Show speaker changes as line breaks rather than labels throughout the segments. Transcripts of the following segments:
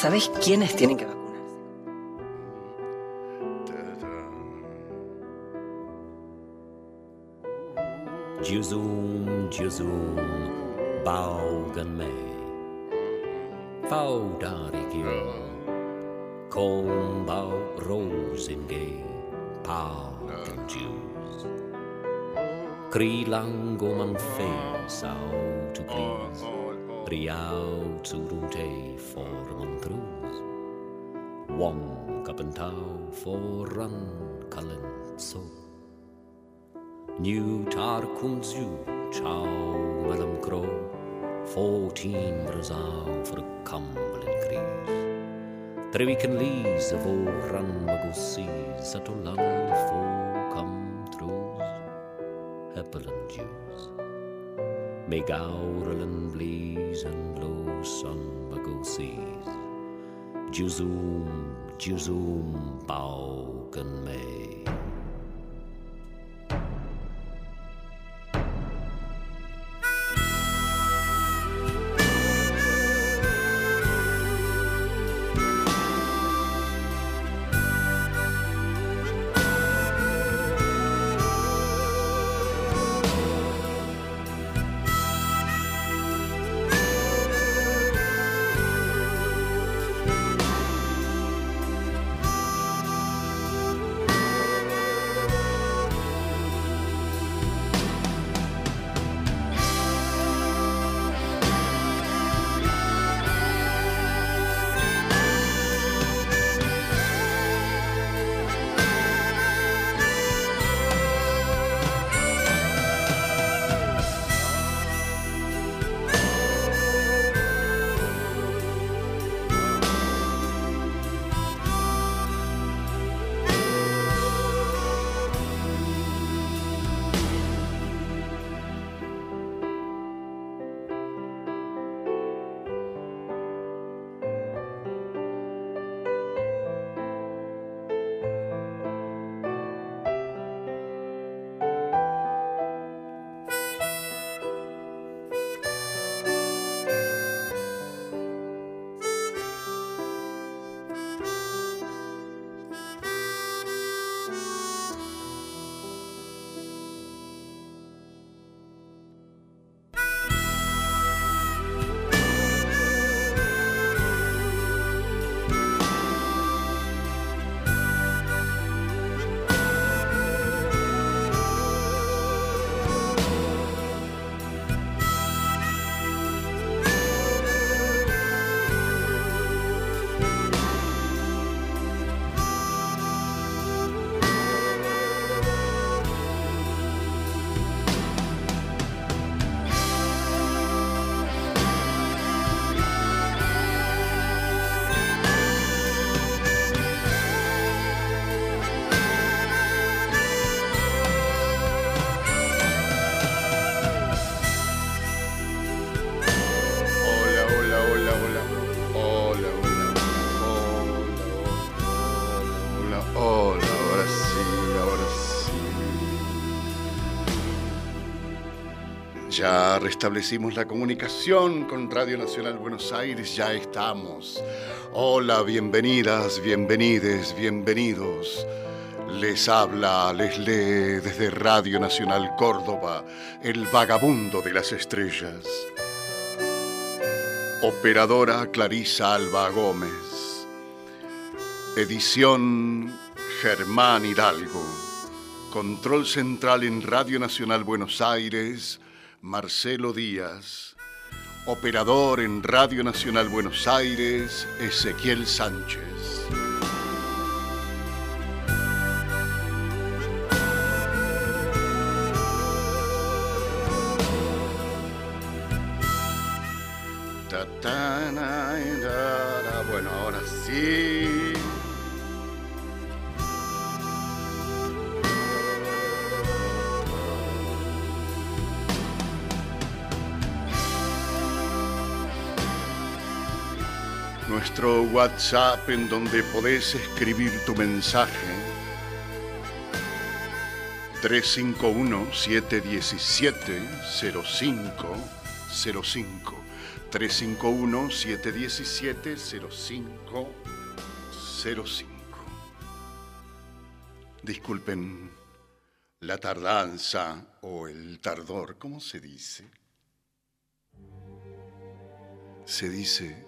¿Sabés quiénes tienen que vacunarse?
Juzum, Juzum, Baugan me. Faudarigium, Kom Bau Rosinge, Paugan Jews. Krilango man face out to please. prijau zurumcei form în cruz, Wam kapentau foran kalen so. New tar cum zu chau malam cro, fourteen brazau for cumblin crees. Trevican lees of ran magusis, satulan fo come trues, heppelin Jews. Meg aurelen blies and low sun
bagul seas. Jusum, jusum, bau can may. Ya restablecimos la comunicación con Radio Nacional Buenos Aires, ya estamos. Hola, bienvenidas, bienvenides, bienvenidos. Les habla, les lee desde Radio Nacional Córdoba, el vagabundo de las estrellas. Operadora Clarisa Alba Gómez. Edición Germán Hidalgo. Control central en Radio Nacional Buenos Aires, Marcelo Díaz. Operador en Radio Nacional Buenos Aires, Ezequiel Sánchez. Nuestro WhatsApp en donde podés escribir tu mensaje 351-717-05 05 351 717 0505. Disculpen la tardanza o el tardor, ¿cómo se dice? Se dice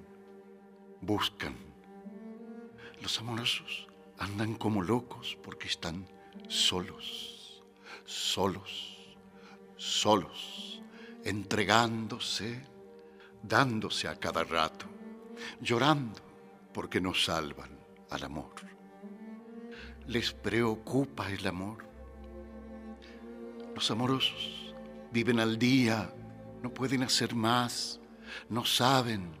buscan. Los amorosos andan como locos porque están solos, solos, solos, entregándose, dándose a cada rato, llorando porque no salvan al amor. Les preocupa el amor. Los amorosos viven al día, no pueden hacer más, no saben,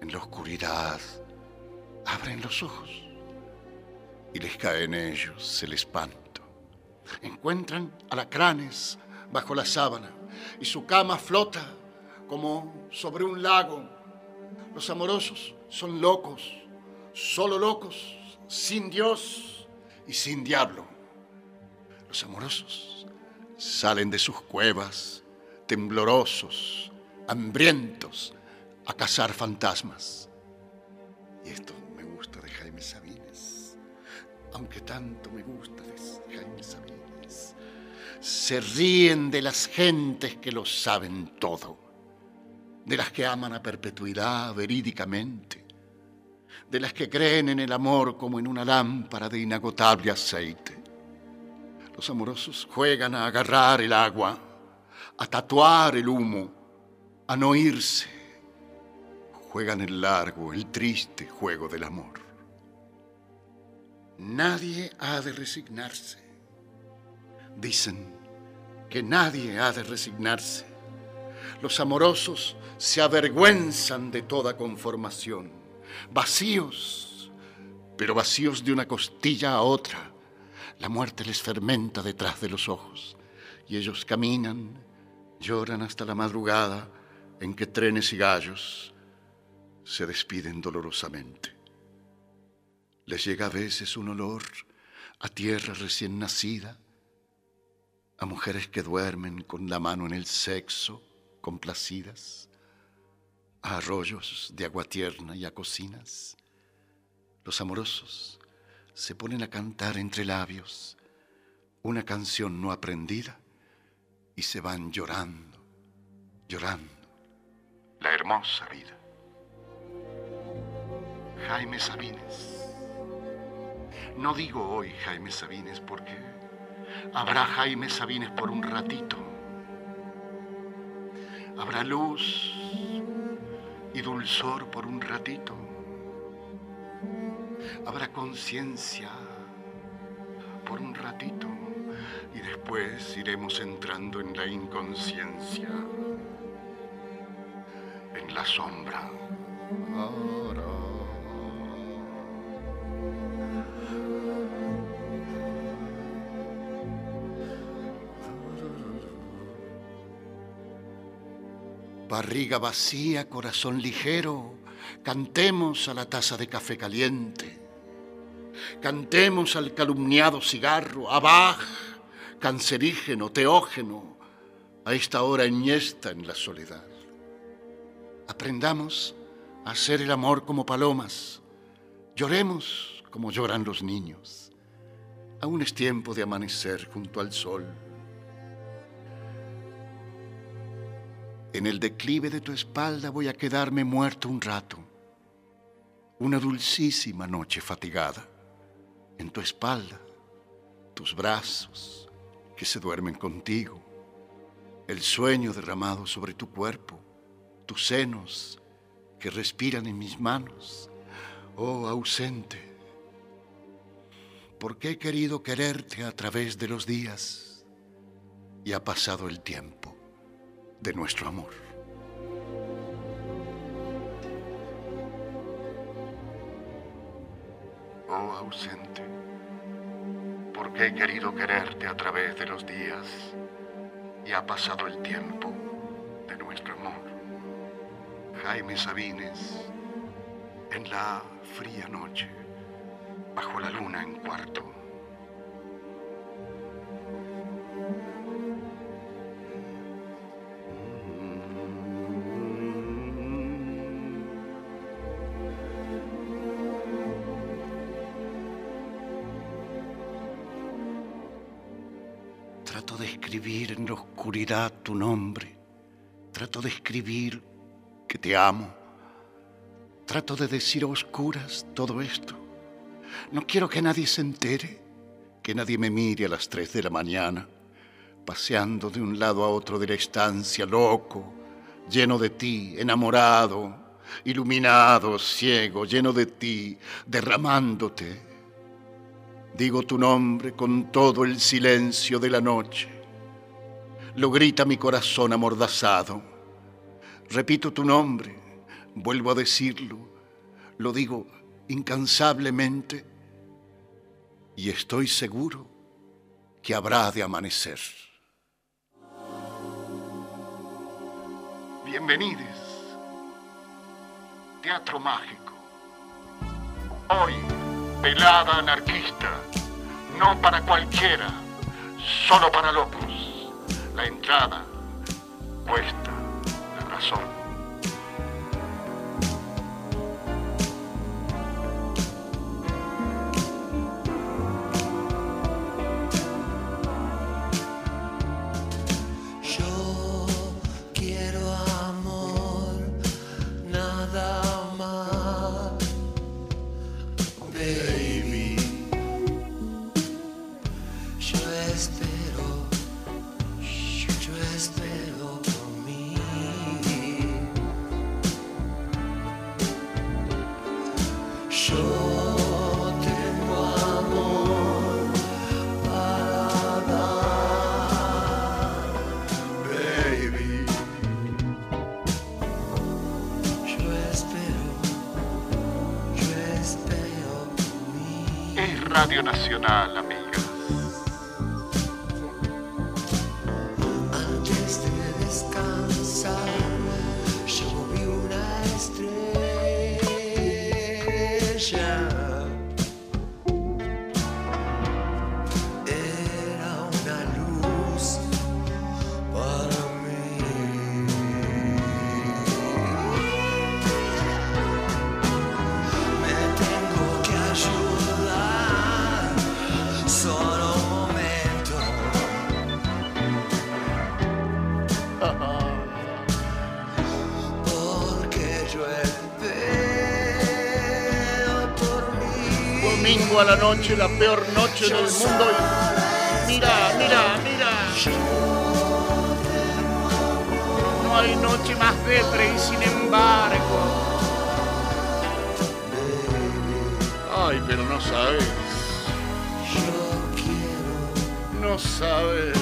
En la oscuridad abren los ojos y les cae en ellos el espanto. Encuentran alacranes bajo la sábana y su cama flota como sobre un lago. Los amorosos son locos solo locos, sin Dios y sin diablo. Los amorosos salen de sus cuevas, temblorosos, hambrientos, a cazar fantasmas. Y esto me gusta de Jaime Sabines, aunque tanto me gusta de Jaime Sabines. Se ríen de las gentes que lo saben todo, de las que aman a perpetuidad verídicamente de las que creen en el amor como en una lámpara de inagotable aceite. Los amorosos juegan a agarrar el agua, a tatuar el humo, a no irse. Juegan el largo, el triste juego del amor. Nadie ha de resignarse. Dicen que nadie ha de resignarse. Los amorosos se avergüenzan de toda conformación vacíos, pero vacíos de una costilla a otra. La muerte les fermenta detrás de los ojos y ellos caminan, lloran hasta la madrugada en que trenes y gallos se despiden dolorosamente. Les llega a veces un olor a tierra recién nacida, a mujeres que duermen con la mano en el sexo, complacidas a arroyos de agua tierna y a cocinas. Los amorosos se ponen a cantar entre labios una canción no aprendida y se van llorando, llorando la hermosa vida. Jaime Sabines. No digo hoy Jaime Sabines porque habrá Jaime Sabines por un ratito. Habrá luz y dulzor por un ratito. Habrá conciencia por un ratito y después iremos entrando en la inconsciencia, en la sombra. Barriga vacía, corazón ligero, cantemos a la taza de café caliente. Cantemos al calumniado cigarro, a Bach, cancerígeno, teógeno, a esta hora enhiesta en la soledad. Aprendamos a hacer el amor como palomas, lloremos como lloran los niños. Aún es tiempo de amanecer junto al sol. En el declive de tu espalda voy a quedarme muerto un rato. Una dulcísima noche fatigada. En tu espalda, tus brazos que se duermen contigo. El sueño derramado sobre tu cuerpo. Tus senos que respiran en mis manos. Oh ausente, porque he querido quererte a través de los días y ha pasado el tiempo de nuestro amor. Oh ausente, porque he querido quererte a través de los días y ha pasado el tiempo de nuestro amor. Jaime Sabines, en la fría noche, bajo la luna en cuarto. Trato de escribir en la oscuridad tu nombre. Trato de escribir que te amo. Trato de decir a oscuras todo esto. No quiero que nadie se entere, que nadie me mire a las tres de la mañana, paseando de un lado a otro de la estancia, loco, lleno de ti, enamorado, iluminado, ciego, lleno de ti, derramándote. Digo tu nombre con todo el silencio de la noche. Lo grita mi corazón amordazado. Repito tu nombre, vuelvo a decirlo, lo digo incansablemente y estoy seguro que habrá de amanecer. Bienvenidos. Teatro Mágico. Hoy, velada anarquista, no para cualquiera, solo para locos. La entrada cuesta la razón. Nacional, la peor noche del mundo. y Mira, mira, mira. No hay noche más depre y sin embargo. Ay, pero no sabes, no sabes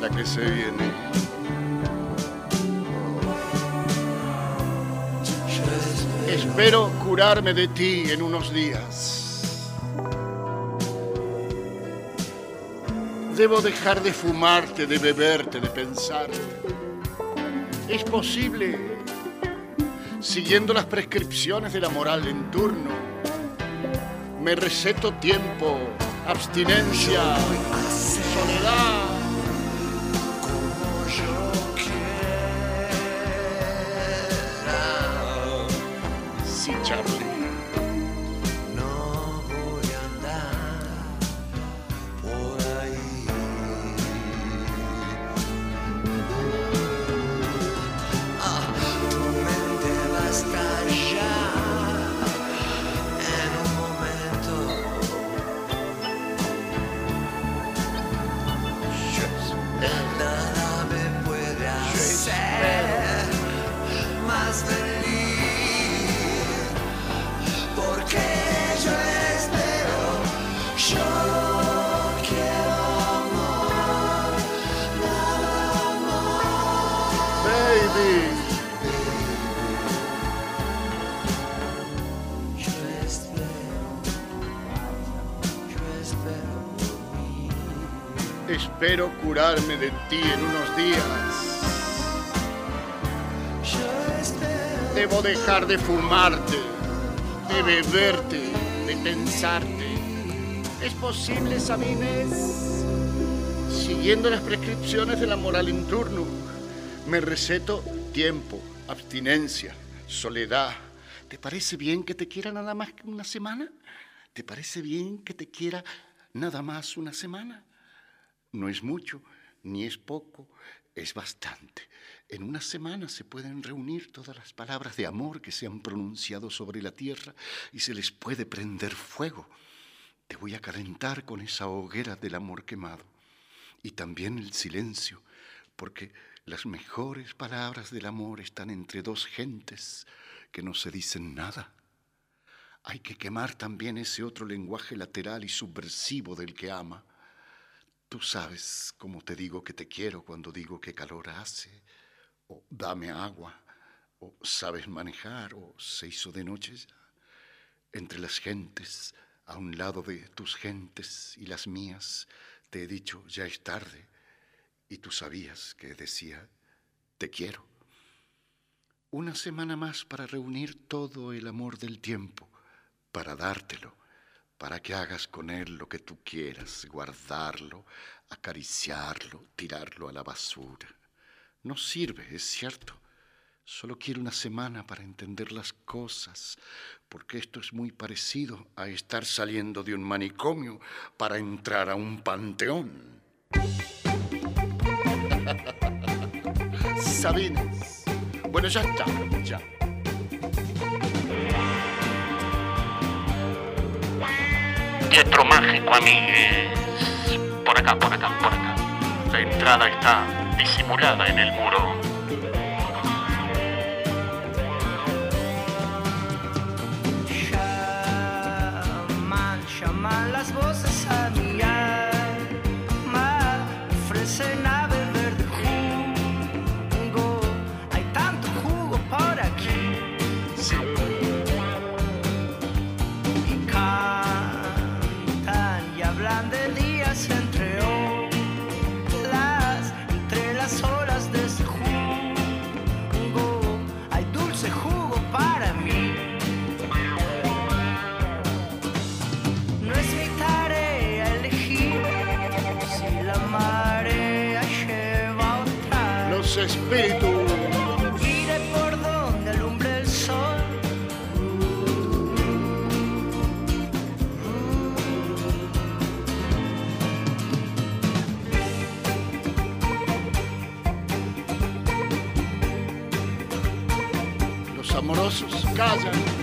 la que se viene.
espero.
Curarme de ti en unos días. Debo dejar de fumarte, de beberte, de pensarte. Es posible, siguiendo las prescripciones de la moral en turno, me receto tiempo, abstinencia,
Espero
curarme de ti en unos días. Debo dejar de fumarte, de beberte, de pensarte. ¿Es posible, Sabines? Siguiendo las prescripciones de la moral en turno, me receto tiempo, abstinencia, soledad. ¿Te parece bien que te quiera nada más que una semana? ¿Te parece bien que te quiera nada más una semana? No es mucho, ni es poco, es bastante. En una semana se pueden reunir todas las palabras de amor que se han pronunciado sobre la tierra y se les puede prender fuego. Te voy a calentar con esa hoguera del amor quemado. Y también el silencio, porque las mejores palabras del amor están entre dos gentes que no se dicen nada. Hay que quemar también ese otro lenguaje lateral y subversivo del que ama. Tú sabes cómo te digo que te quiero cuando digo que calor hace, o dame agua, o sabes manejar, o se hizo de noche ya. Entre las gentes, a un lado de tus gentes y las mías, te he dicho, ya es tarde, y tú sabías que decía, te quiero. Una semana más para reunir todo el amor del tiempo, para dártelo, para que hagas con él lo que tú quieras, guardarlo, acariciarlo, tirarlo a la basura. No sirve, es cierto. Solo quiero una semana para entender las cosas, porque esto es muy parecido a estar saliendo de un manicomio para entrar a un panteón. Sabines. Bueno, ya está, ya.
Teatro mágico, amigues. Por acá, por acá, por acá. La entrada está disimulada en el muro.
Llaman, llaman las voces a
espíritus.
Iré por donde alumbre el sol.
Los amorosos callan.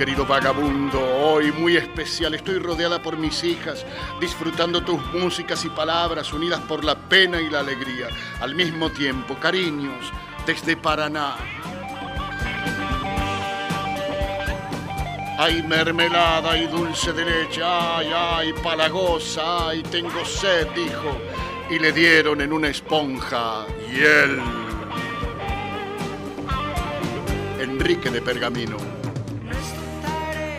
Querido vagabundo. Hoy muy especial. Estoy rodeada por mis hijas, disfrutando tus músicas y palabras unidas por la pena y la alegría. Al mismo tiempo, cariños, desde Paraná. Hay mermelada y dulce de leche, ay, ay, palagosa, ay, tengo sed, dijo. Y le dieron en una esponja hiel. Enrique de Pergamino.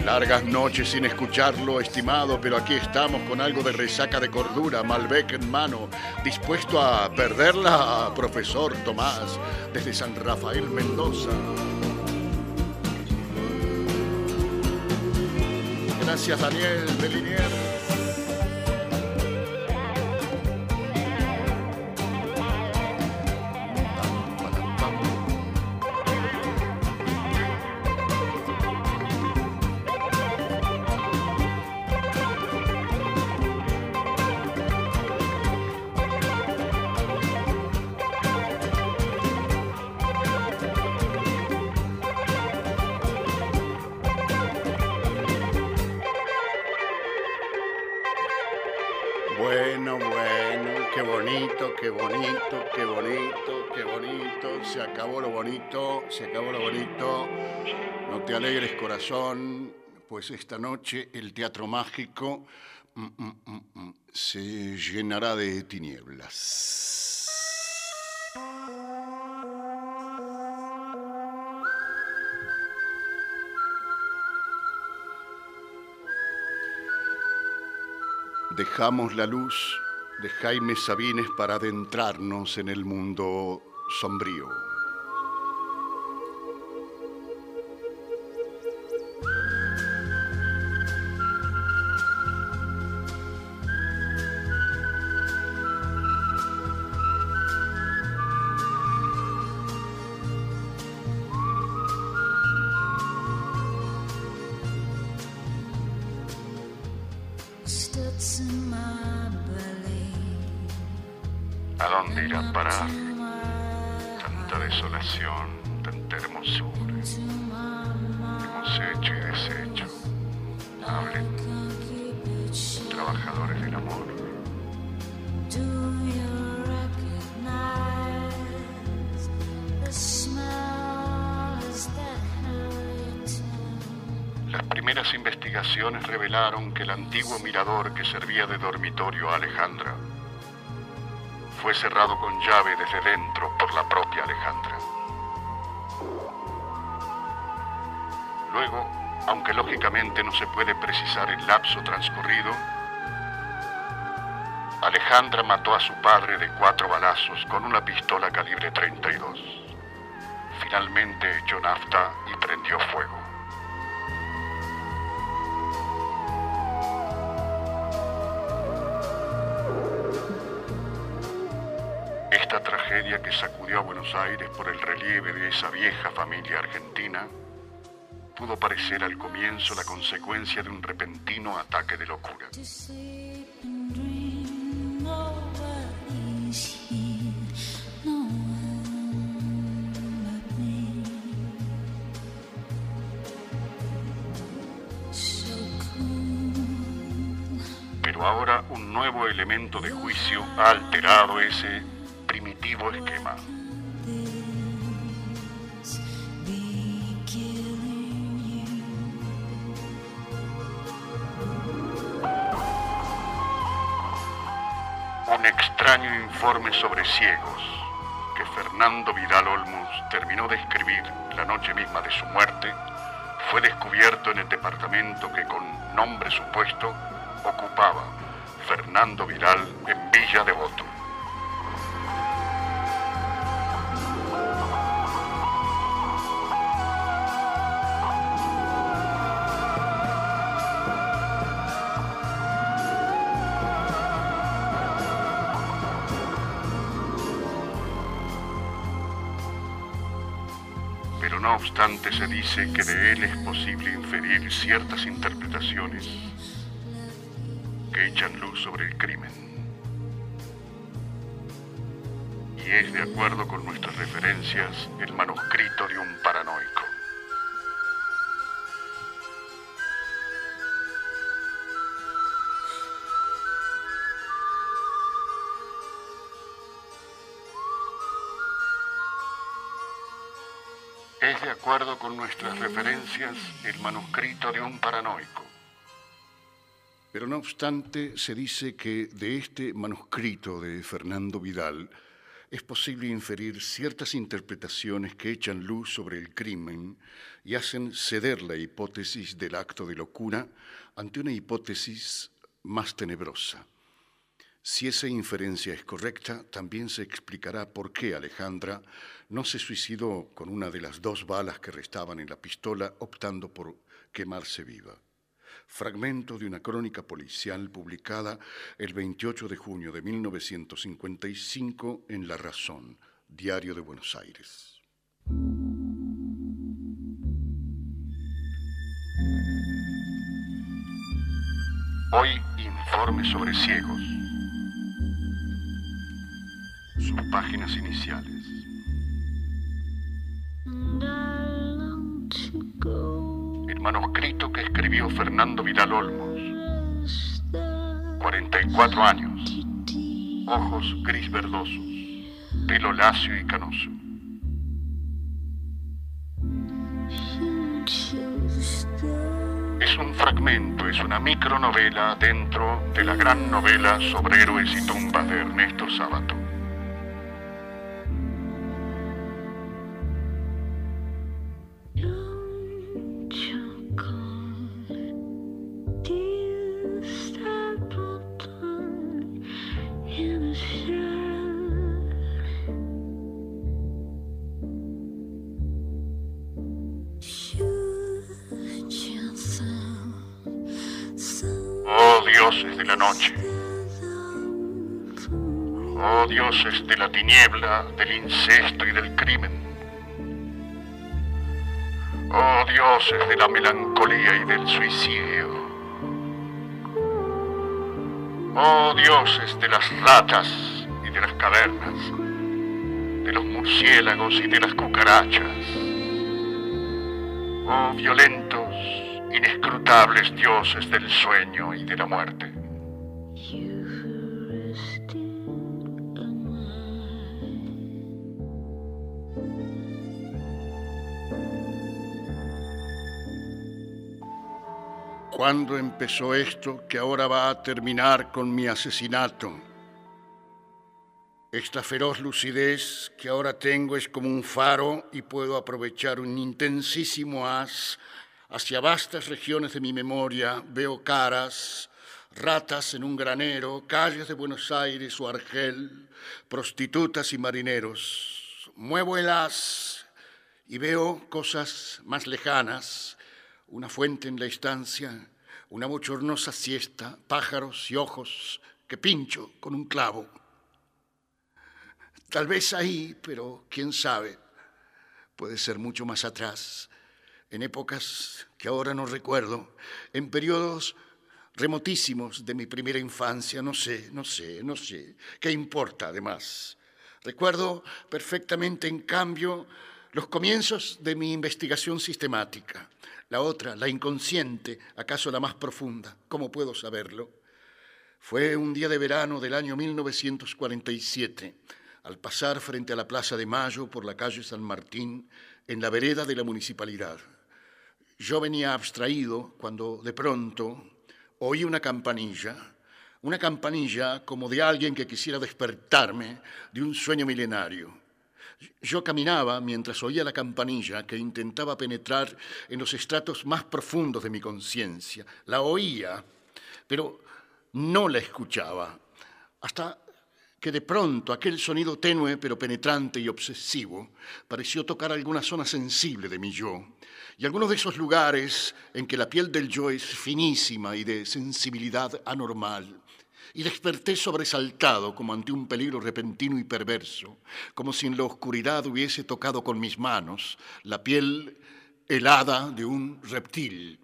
Largas noches sin escucharlo, estimado, pero aquí estamos con algo de resaca de cordura, Malbec en mano, dispuesto a perderla, profesor Tomás, desde San Rafael Mendoza. Gracias, Daniel Belinier. Bueno, bueno, qué bonito, qué bonito, qué bonito, qué bonito. Se acabó lo bonito, se acabó lo bonito. No te alegres, corazón, pues esta noche el teatro mágico mm, mm, mm, se llenará de tinieblas. Dejamos la luz de Jaime Sabines para adentrarnos en el mundo sombrío. Servía de dormitorio a Alejandra fue cerrado con llave desde dentro por la propia Alejandra. Luego, aunque lógicamente no se puede precisar el lapso transcurrido, Alejandra mató a su padre de cuatro balazos con una pistola calibre 32. Finalmente echó nafta y prendió fuego. A Buenos Aires por el relieve de esa vieja familia argentina pudo parecer al comienzo la consecuencia de un repentino ataque de locura. Pero ahora un nuevo elemento de juicio ha alterado ese primitivo esquema. Un extraño informe sobre ciegos que Fernando Vidal Olmos terminó de escribir la noche misma de su muerte fue descubierto en el departamento que con nombre supuesto ocupaba Fernando Vidal en Villa Devoto. Se dice que de él es posible inferir ciertas interpretaciones que echan luz sobre el crimen. Y es de acuerdo con nuestras referencias el manuscrito de un acuerdo con nuestras referencias, el manuscrito de un paranoico. Pero no obstante, se dice que de este manuscrito de Fernando Vidal es posible inferir ciertas interpretaciones que echan luz sobre el crimen y hacen ceder la hipótesis del acto de locura ante una hipótesis más tenebrosa. Si esa inferencia es correcta, también se explicará por qué Alejandra no se suicidó con una de las dos balas que restaban en la pistola, optando por quemarse viva. Fragmento de una crónica policial publicada el 28 de junio de 1955 en La Razón, Diario de Buenos Aires. Hoy informe sobre ciegos. Sus páginas iniciales. El manuscrito que escribió Fernando Vidal Olmos. 44 años. Ojos gris verdosos. Pelo lacio y canoso. Es un fragmento, es una micronovela dentro de la gran novela sobre héroes y tumbas de Ernesto Sábato. Noche. Oh dioses de la tiniebla, del incesto y del crimen. Oh dioses de la melancolía y del suicidio. Oh dioses de las ratas y de las cavernas, de los murciélagos y de las cucarachas. Oh violentos, inescrutables dioses del sueño y de la muerte. ¿Cuándo empezó esto que ahora va a terminar con mi asesinato? Esta feroz lucidez que ahora tengo es como un faro y puedo aprovechar un intensísimo haz hacia vastas regiones de mi memoria. Veo caras, ratas en un granero, calles de Buenos Aires o Argel, prostitutas y marineros. Muevo el haz y veo cosas más lejanas, una fuente en la estancia, una bochornosa siesta, pájaros y ojos que pincho con un clavo. Tal vez ahí, pero quién sabe, puede ser mucho más atrás, en épocas que ahora no recuerdo, en periodos remotísimos de mi primera infancia, no sé, no sé, no sé, ¿qué importa además? Recuerdo perfectamente, en cambio, los comienzos de mi investigación sistemática. La otra, la inconsciente, acaso la más profunda, ¿cómo puedo saberlo? Fue un día de verano del año 1947, al pasar frente a la Plaza de Mayo por la calle San Martín, en la vereda de la municipalidad. Yo venía abstraído cuando de pronto oí una campanilla, una campanilla como de alguien que quisiera despertarme de un sueño milenario. Yo caminaba mientras oía la campanilla que intentaba penetrar en los estratos más profundos de mi conciencia. La oía, pero no la escuchaba, hasta que de pronto aquel sonido tenue pero penetrante y obsesivo pareció tocar alguna zona sensible de mi yo, y algunos de esos lugares en que la piel del yo es finísima y de sensibilidad anormal. Y desperté sobresaltado como ante un peligro repentino y perverso, como si en la oscuridad hubiese tocado con mis manos la piel helada de un reptil.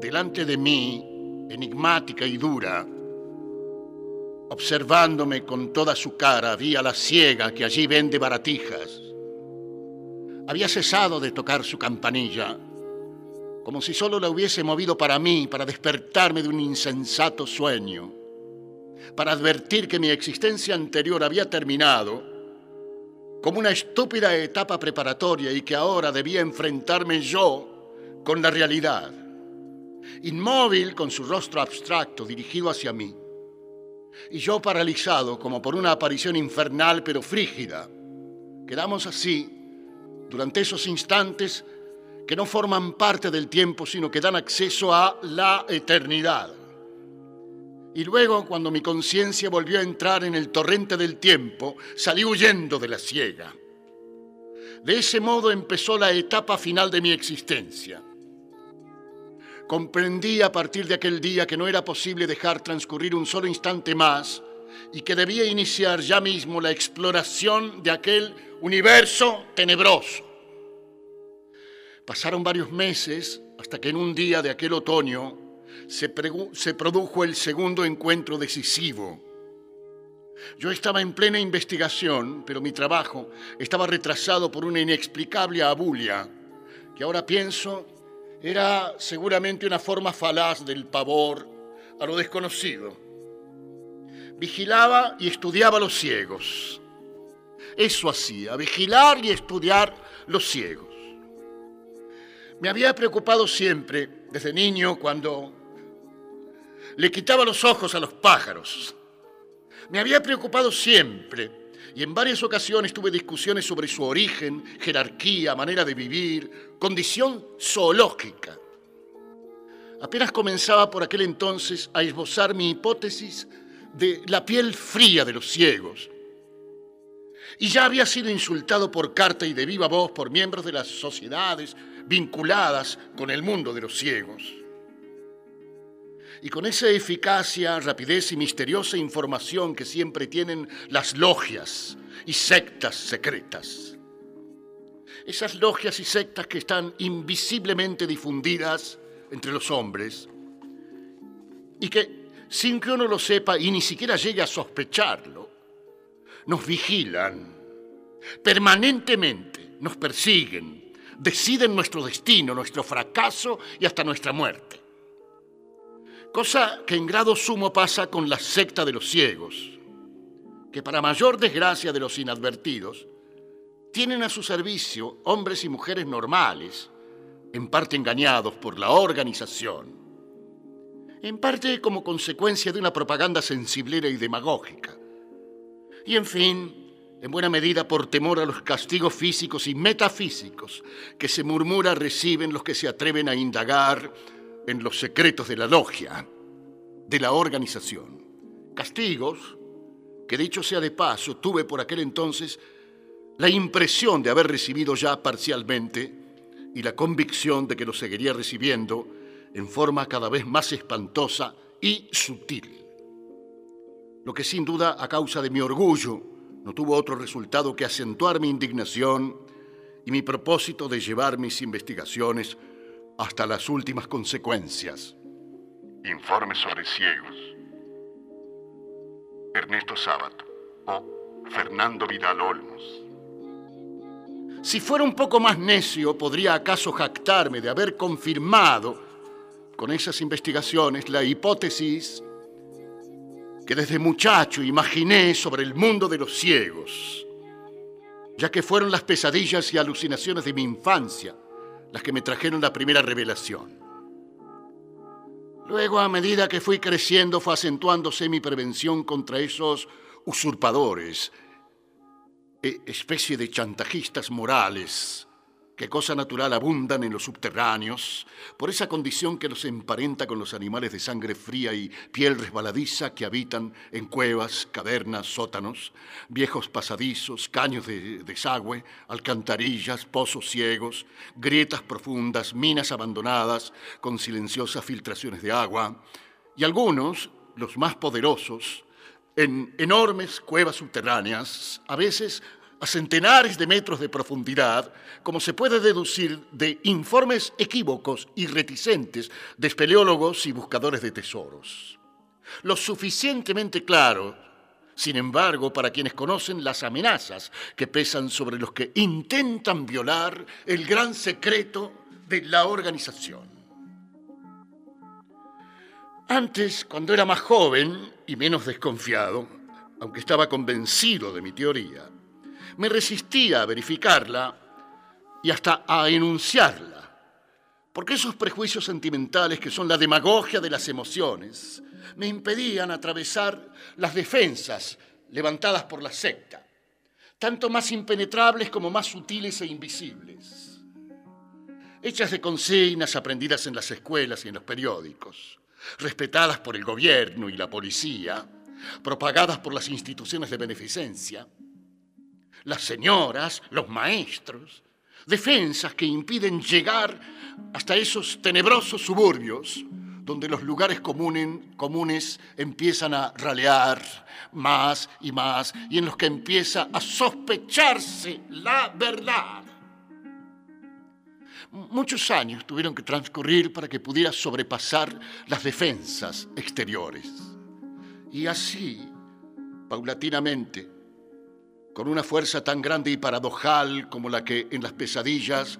Delante de mí, enigmática y dura, observándome con toda su cara, vi a la ciega que allí vende baratijas. Había cesado de tocar su campanilla, como si solo la hubiese movido para mí, para despertarme de un insensato sueño. para advertir que mi existencia anterior había terminado como una estúpida etapa preparatoria y que ahora debía enfrentarme yo con la realidad. Inmóvil, con su rostro abstracto dirigido hacia mí, y yo paralizado como por una aparición infernal pero frígida. Quedamos así durante esos instantes que no forman parte del tiempo, sino que dan acceso a la eternidad. Y luego, cuando mi conciencia volvió a entrar en el torrente del tiempo, salí huyendo de la ciega. De ese modo empezó la etapa final de mi existencia. Comprendí a partir de aquel día que no era posible dejar transcurrir un solo instante más y que debía iniciar ya mismo la exploración de aquel universo tenebroso. Pasaron varios meses hasta que en un día de aquel otoño se, produjo el segundo encuentro decisivo. Yo estaba en plena investigación, pero mi trabajo estaba retrasado por una inexplicable abulia, que ahora pienso era seguramente una forma falaz del pavor a lo desconocido. Vigilaba y estudiaba los ciegos. Eso hacía, vigilar y estudiar los ciegos. Me había preocupado siempre, desde niño, cuando le quitaba los ojos a los pájaros. Me había preocupado siempre y en varias ocasiones tuve discusiones sobre su origen, jerarquía, manera de vivir, condición zoológica. Apenas comenzaba por aquel entonces a esbozar mi hipótesis de la piel fría de los ciegos. Y ya había sido insultado por carta y de viva voz por miembros de las sociedades vinculadas con el mundo de los ciegos. Y con esa eficacia, rapidez y misteriosa información que siempre tienen las logias y sectas secretas. Esas logias y sectas que están invisiblemente difundidas entre los hombres y que, sin que uno lo sepa y ni siquiera llegue a sospecharlo, nos vigilan permanentemente, nos persiguen, deciden nuestro destino, nuestro fracaso y hasta nuestra muerte. Cosa que en grado sumo pasa con la secta de los ciegos, que para mayor desgracia de los inadvertidos, tienen a su servicio hombres y mujeres normales, en parte engañados por la organización, en parte como consecuencia de una propaganda sensiblera y demagógica, y en fin, en buena medida por temor a los castigos físicos y metafísicos que se murmura reciben los que se atreven a indagar en los secretos de la logia, de la organización. Castigos que dicho sea de paso, tuve por aquel entonces la impresión de haber recibido ya parcialmente y la convicción de que lo seguiría recibiendo en forma cada vez más espantosa y sutil. Lo que sin duda a causa de mi orgullo no tuvo otro resultado que acentuar mi indignación y mi propósito de llevar mis investigaciones hasta las últimas consecuencias.
Informes sobre ciegos. Ernesto Sábato o Fernando Vidal Olmos.
Si fuera un poco más necio, podría acaso jactarme de haber confirmado con esas investigaciones la hipótesis que desde muchacho imaginé sobre el mundo de los ciegos, ya que fueron las pesadillas y alucinaciones de mi infancia las que me trajeron la primera revelación. Luego, a medida que fui creciendo, fue acentuándose mi prevención contra esos usurpadores, e especie de chantajistas morales que cosa natural abundan en los subterráneos, por esa condición que los emparenta con los animales de sangre fría y piel resbaladiza que habitan en cuevas, cavernas, sótanos, viejos pasadizos, caños de desagüe, alcantarillas, pozos ciegos, grietas profundas, minas abandonadas con silenciosas filtraciones de agua, y algunos, los más poderosos, en enormes cuevas subterráneas, a veces a centenares de metros de profundidad, como se puede deducir de informes equívocos y reticentes de espeleólogos y buscadores de tesoros. Lo suficientemente claro, sin embargo, para quienes conocen las amenazas que pesan sobre los que intentan violar el gran secreto de la organización. Antes, cuando era más joven y menos desconfiado, aunque estaba convencido de mi teoría, me resistía a verificarla y hasta a enunciarla, porque esos prejuicios sentimentales que son la demagogia de las emociones me impedían atravesar las defensas levantadas por la secta, tanto más impenetrables como más sutiles e invisibles, hechas de consignas aprendidas en las escuelas y en los periódicos, respetadas por el gobierno y la policía, propagadas por las instituciones de beneficencia, las señoras, los maestros, defensas que impiden llegar hasta esos tenebrosos suburbios donde los lugares comunes empiezan a ralear más y más y en los que empieza a sospecharse la verdad. Muchos años tuvieron que transcurrir para que pudiera sobrepasar las defensas exteriores. Y así, paulatinamente, con una fuerza tan grande y paradojal como la que en las pesadillas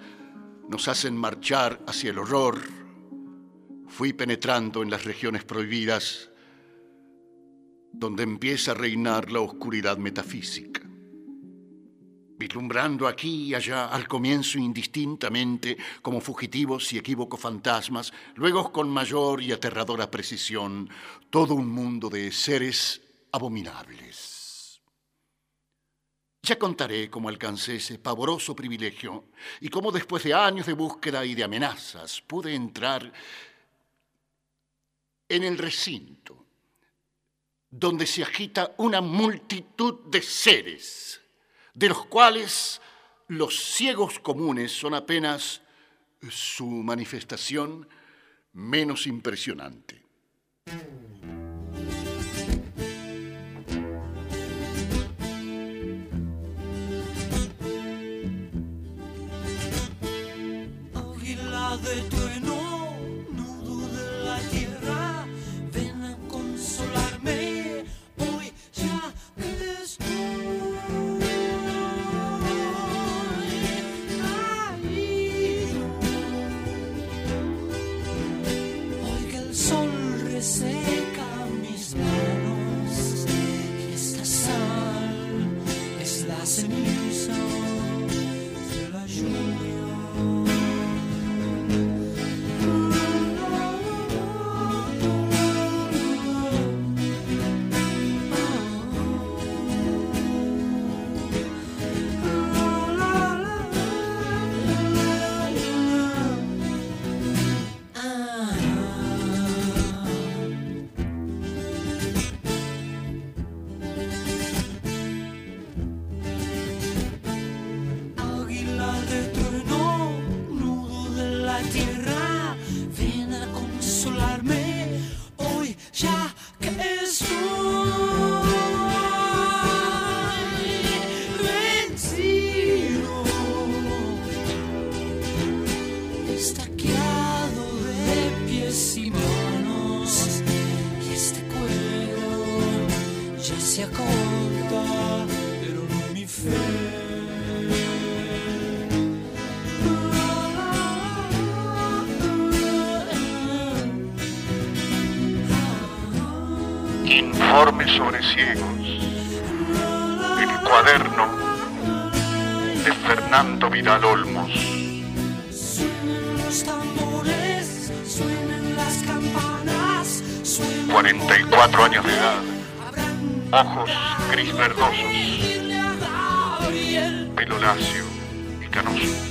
nos hacen marchar hacia el horror, fui penetrando en las regiones prohibidas donde empieza a reinar la oscuridad metafísica, vislumbrando aquí y allá al comienzo indistintamente como fugitivos y equívocos fantasmas, luego con mayor y aterradora precisión todo un mundo de seres abominables. Ya contaré cómo alcancé ese pavoroso privilegio y cómo después de años de búsqueda y de amenazas pude entrar en el recinto donde se agita una multitud de seres, de los cuales los ciegos comunes son apenas su manifestación menos impresionante.
Es la ceniza de
Sobre ciegos. El cuaderno de Fernando Vidal Olmos.
Suenen los tambores, suenen las campanas, suenen
44 años de edad. Ojos gris verdosos. Pelo lacio y canoso.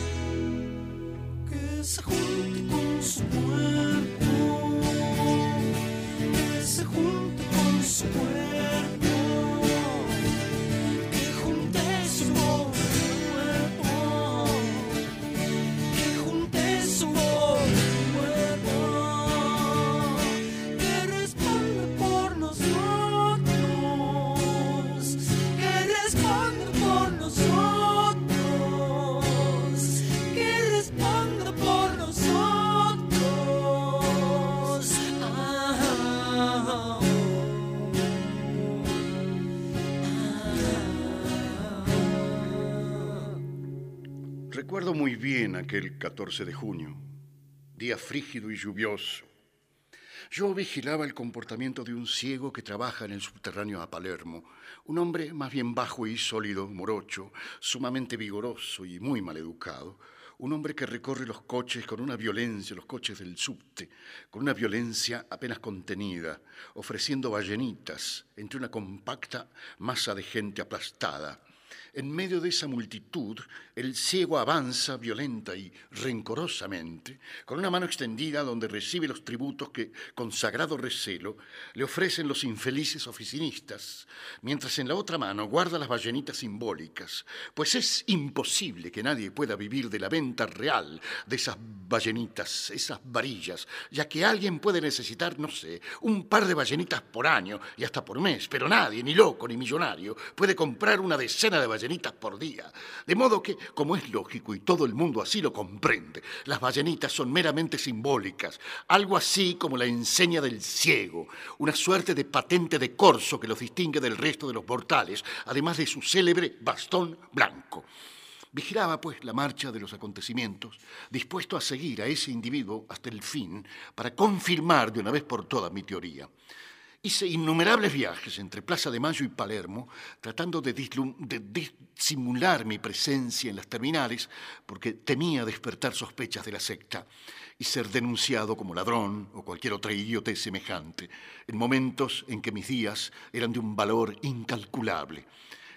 14 de junio, día frígido y lluvioso, Yo vigilaba el comportamiento de un ciego que trabaja en el subterráneo a Palermo, un hombre más bien bajo y sólido, morocho, sumamente vigoroso y muy maleducado, un hombre que recorre los coches con una violencia, los coches del subte, con una violencia apenas contenida, ofreciendo ballenitas entre una compacta masa de gente aplastada. En medio de esa multitud, el ciego avanza violenta y rencorosamente, con una mano extendida donde recibe los tributos que, con sagrado recelo, le ofrecen los infelices oficinistas, mientras en la otra mano guarda las ballenitas simbólicas, pues es imposible que nadie pueda vivir de la venta real de esas ballenitas, esas varillas, ya que alguien puede necesitar, no sé, un par de ballenitas por año y hasta por mes, pero nadie, ni loco ni millonario, puede comprar una decena de ballenitas por día. De modo que, como es lógico y todo el mundo así lo comprende, las ballenitas son meramente simbólicas, algo así como la enseña del ciego, una suerte de patente de corso que los distingue del resto de los mortales, además de su célebre bastón blanco. Vigilaba, pues, la marcha de los acontecimientos, dispuesto a seguir a ese individuo hasta el fin para confirmar de una vez por todas mi teoría. Hice innumerables viajes entre Plaza de Mayo y Palermo, tratando de, disimular mi presencia en las terminales, porque temía despertar sospechas de la secta y ser denunciado como ladrón o cualquier otra idiotez semejante, en momentos en que mis días eran de un valor incalculable.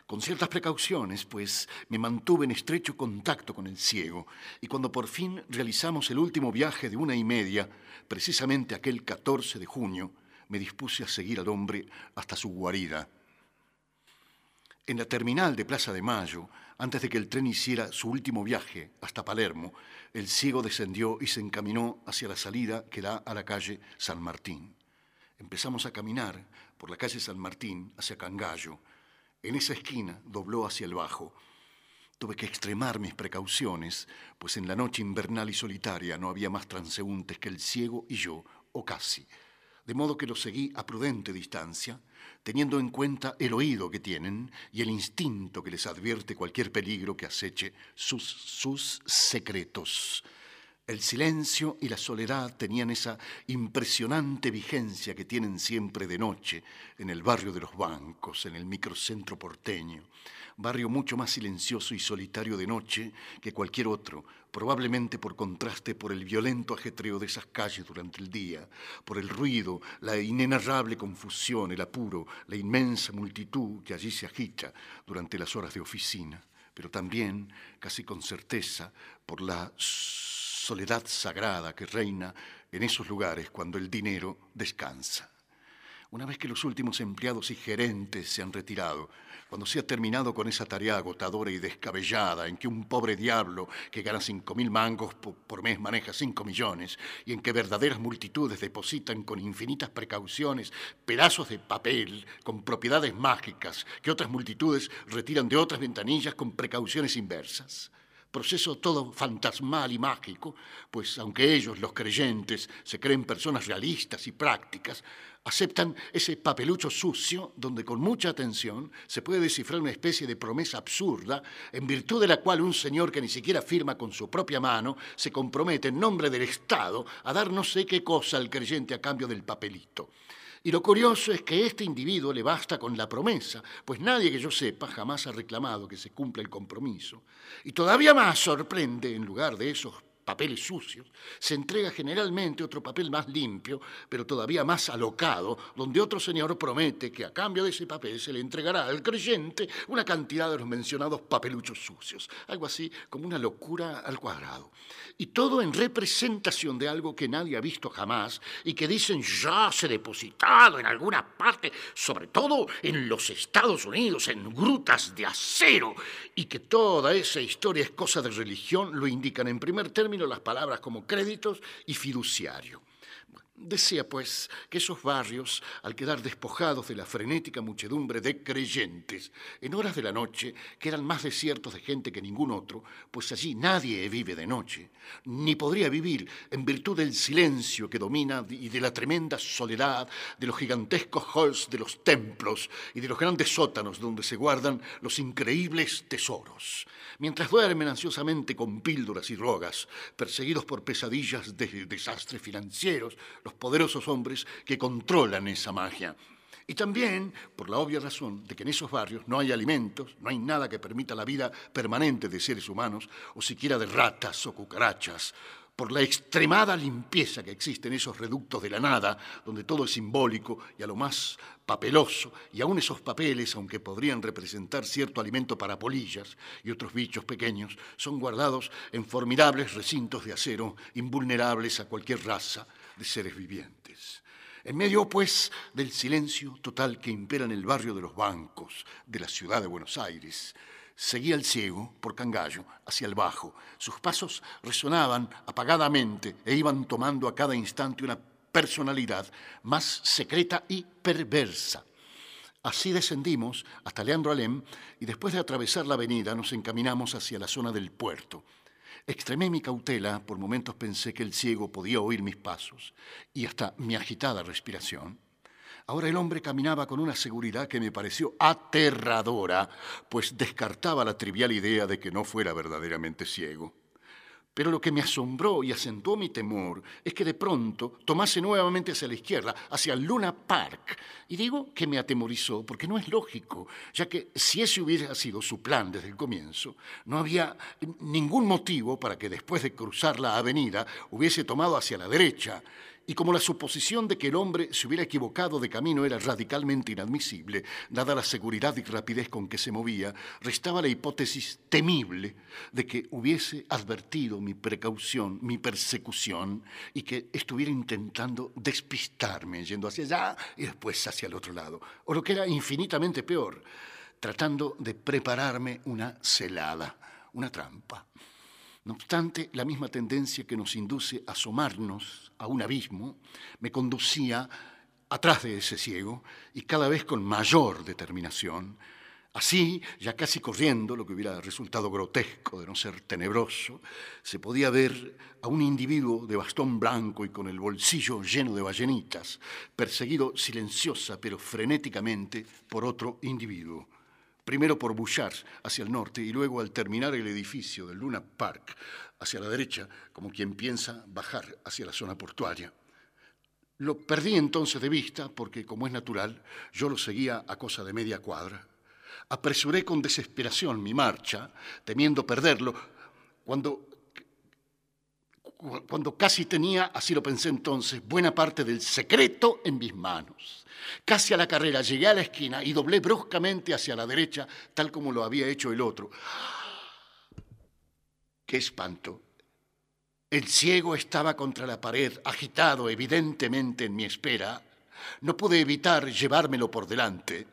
Con ciertas precauciones, pues me mantuve en estrecho contacto con el ciego, y cuando por fin realizamos el último viaje de una y media, precisamente aquel 14 de junio, me dispuse a seguir al hombre hasta su guarida. En la terminal de Plaza de Mayo, antes de que el tren hiciera su último viaje hasta Palermo, el ciego descendió y se encaminó hacia la salida que da a la calle San Martín. Empezamos a caminar por la calle San Martín hacia Cangallo. En esa esquina dobló hacia el bajo. Tuve que extremar mis precauciones, pues en la noche invernal y solitaria no había más transeúntes que el ciego y yo, o casi de modo que los seguí a prudente distancia, teniendo en cuenta el oído que tienen y el instinto que les advierte cualquier peligro que aceche sus, sus secretos. El silencio y la soledad tenían esa impresionante vigencia que tienen siempre de noche en el barrio de los bancos, en el microcentro porteño, barrio mucho más silencioso y solitario de noche que cualquier otro, probablemente por contraste por el violento ajetreo de esas calles durante el día, por el ruido, la inenarrable confusión, el apuro, la inmensa multitud que allí se agita durante las horas de oficina, pero también, casi con certeza, por la soledad sagrada que reina en esos lugares cuando el dinero descansa. Una vez que los últimos empleados y gerentes se han retirado, cuando se ha terminado con esa tarea agotadora y descabellada en que un pobre diablo que gana cinco mil mangos po- por mes maneja cinco millones y en que verdaderas multitudes depositan con infinitas precauciones pedazos de papel con propiedades mágicas que otras multitudes retiran de otras ventanillas con precauciones inversas proceso todo fantasmal y mágico, pues aunque ellos, los creyentes, se creen personas realistas y prácticas, aceptan ese papelucho sucio donde con mucha atención se puede descifrar una especie de promesa absurda en virtud de la cual un señor que ni siquiera firma con su propia mano se compromete en nombre del Estado a dar no sé qué cosa al creyente a cambio del papelito. Y lo curioso es que este individuo le basta con la promesa, pues nadie que yo sepa jamás ha reclamado que se cumpla el compromiso. Y todavía más sorprende, en lugar de esos papeles sucios, se entrega generalmente otro papel más limpio, pero todavía más alocado, donde otro señor promete que a cambio de ese papel se le entregará al creyente una cantidad de los mencionados papeluchos sucios, algo así como una locura al cuadrado. Y todo en representación de algo que nadie ha visto jamás y que dicen ya se depositado en alguna parte, sobre todo en los Estados Unidos, en grutas de acero, y que toda esa historia es cosa de religión, lo indican en primer término las palabras como créditos y fiduciario. Decía, pues, que esos barrios, al quedar despojados de la frenética muchedumbre de creyentes, en horas de la noche, que eran más desiertos de gente que ningún otro, pues allí nadie vive de noche, ni podría vivir en virtud del silencio que domina y de la tremenda soledad de los gigantescos halls de los templos y de los grandes sótanos donde se guardan los increíbles tesoros. Mientras duermen ansiosamente con píldoras y drogas, perseguidos por pesadillas de desastres financieros, los poderosos hombres que controlan esa magia. Y también por la obvia razón de que en esos barrios no hay alimentos, no hay nada que permita la vida permanente de seres humanos, o siquiera de ratas o cucarachas, por la extremada limpieza que existe en esos reductos de la nada, donde todo es simbólico y a lo más papeloso, y aún esos papeles, aunque podrían representar cierto alimento para polillas y otros bichos pequeños, son guardados en formidables recintos de acero, invulnerables a cualquier raza de seres vivientes. En medio, pues, del silencio total que impera en el barrio de los bancos de la ciudad de Buenos Aires, seguía el ciego por Cangallo hacia el bajo. Sus pasos resonaban apagadamente e iban tomando a cada instante una personalidad más secreta y perversa. Así descendimos hasta Leandro Alem y después de atravesar la avenida nos encaminamos hacia la zona del puerto. Extremé mi cautela, por momentos pensé que el ciego podía oír mis pasos y hasta mi agitada respiración. Ahora el hombre caminaba con una seguridad que me pareció aterradora, pues descartaba la trivial idea de que no fuera verdaderamente ciego. Pero lo que me asombró y acentuó mi temor es que de pronto tomase nuevamente hacia la izquierda, hacia Luna Park. Y digo que me atemorizó porque no es lógico, ya que si ese hubiera sido su plan desde el comienzo, no había ningún motivo para que después de cruzar la avenida hubiese tomado hacia la derecha y como la suposición de que el hombre se hubiera equivocado de camino era radicalmente inadmisible, dada la seguridad y rapidez con que se movía, restaba la hipótesis temible de que hubiese advertido mi precaución, mi persecución, y que estuviera intentando despistarme, yendo hacia allá y después hacia el otro lado. O lo que era infinitamente peor, tratando de prepararme una celada, una trampa. No obstante, la misma tendencia que nos induce a asomarnos a un abismo me conducía atrás de ese ciego y cada vez con mayor determinación. Así, ya casi corriendo, lo que hubiera resultado grotesco de no ser tenebroso, se podía ver a un individuo de bastón blanco y con el bolsillo lleno de ballenitas, perseguido silenciosa pero frenéticamente por otro individuo primero por Bouchard hacia el norte y luego al terminar el edificio del Luna Park hacia la derecha, como quien piensa bajar hacia la zona portuaria. Lo perdí entonces de vista porque, como es natural, yo lo seguía a cosa de media cuadra. Apresuré con desesperación mi marcha, temiendo perderlo, cuando cuando casi tenía, así lo pensé entonces, buena parte del secreto en mis manos. Casi a la carrera llegué a la esquina y doblé bruscamente hacia la derecha, tal como lo había hecho el otro. ¡Qué espanto! El ciego estaba contra la pared, agitado evidentemente en mi espera. No pude evitar llevármelo por delante.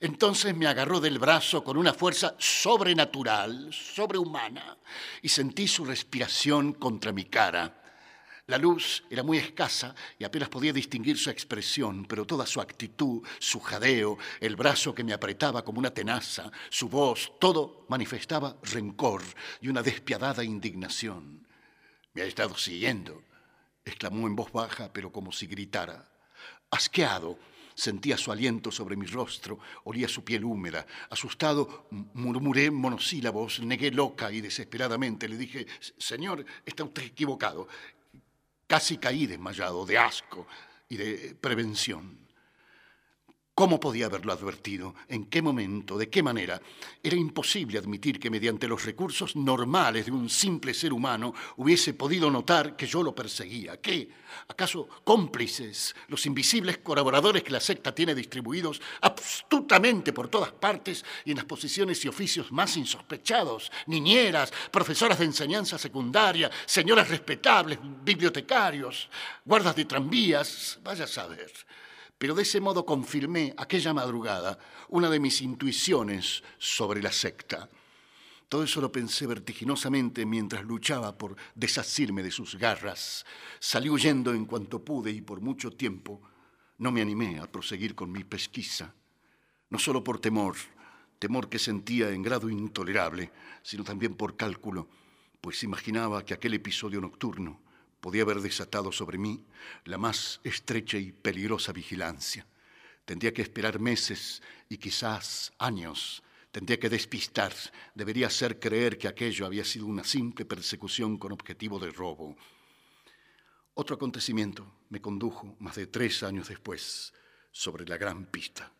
Entonces me agarró del brazo con una fuerza sobrenatural, sobrehumana, y sentí su respiración contra mi cara. La luz era muy escasa y apenas podía distinguir su expresión, pero toda su actitud, su jadeo, el brazo que me apretaba como una tenaza, su voz, todo manifestaba rencor y una despiadada indignación. Me ha estado siguiendo, exclamó en voz baja, pero como si gritara. Asqueado, Sentía su aliento sobre mi rostro, olía su piel húmeda. Asustado, murmuré monosílabos, negué loca y desesperadamente. Le dije, Señor, está usted equivocado. Casi caí desmayado de asco y de prevención. ¿Cómo podía haberlo advertido? ¿En qué momento? ¿De qué manera? Era imposible admitir que mediante los recursos normales de un simple ser humano hubiese podido notar que yo lo perseguía. ¿Qué? ¿Acaso cómplices, los invisibles colaboradores que la secta tiene distribuidos astutamente por todas partes y en las posiciones y oficios más insospechados? Niñeras, profesoras de enseñanza secundaria, señoras respetables, bibliotecarios, guardas de tranvías, vaya a saber pero de ese modo confirmé aquella madrugada una de mis intuiciones sobre la secta. Todo eso lo pensé vertiginosamente mientras luchaba por desasirme de sus garras. Salí huyendo en cuanto pude y por mucho tiempo no me animé a proseguir con mi pesquisa, no solo por temor, temor que sentía en grado intolerable, sino también por cálculo, pues imaginaba que aquel episodio nocturno podía haber desatado sobre mí la más estrecha y peligrosa vigilancia. Tendría que esperar meses y quizás años. Tendría que despistar, debería hacer creer que aquello había sido una simple persecución con objetivo de robo. Otro acontecimiento me condujo más de tres años después sobre la gran pista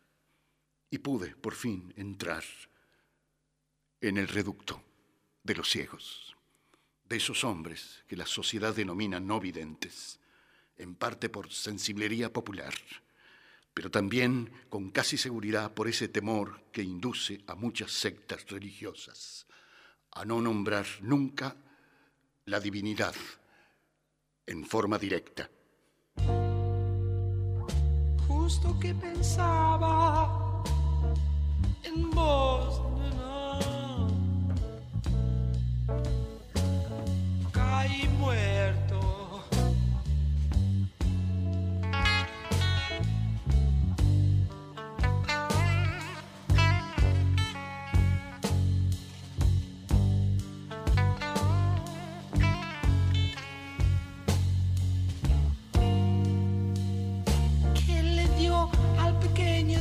y pude por fin entrar en el reducto de los ciegos, de esos hombres que la sociedad denomina no videntes, en parte por sensiblería popular, pero también con casi seguridad por ese temor que induce a muchas sectas religiosas a no nombrar nunca la divinidad en forma directa.
Justo que pensaba en vos,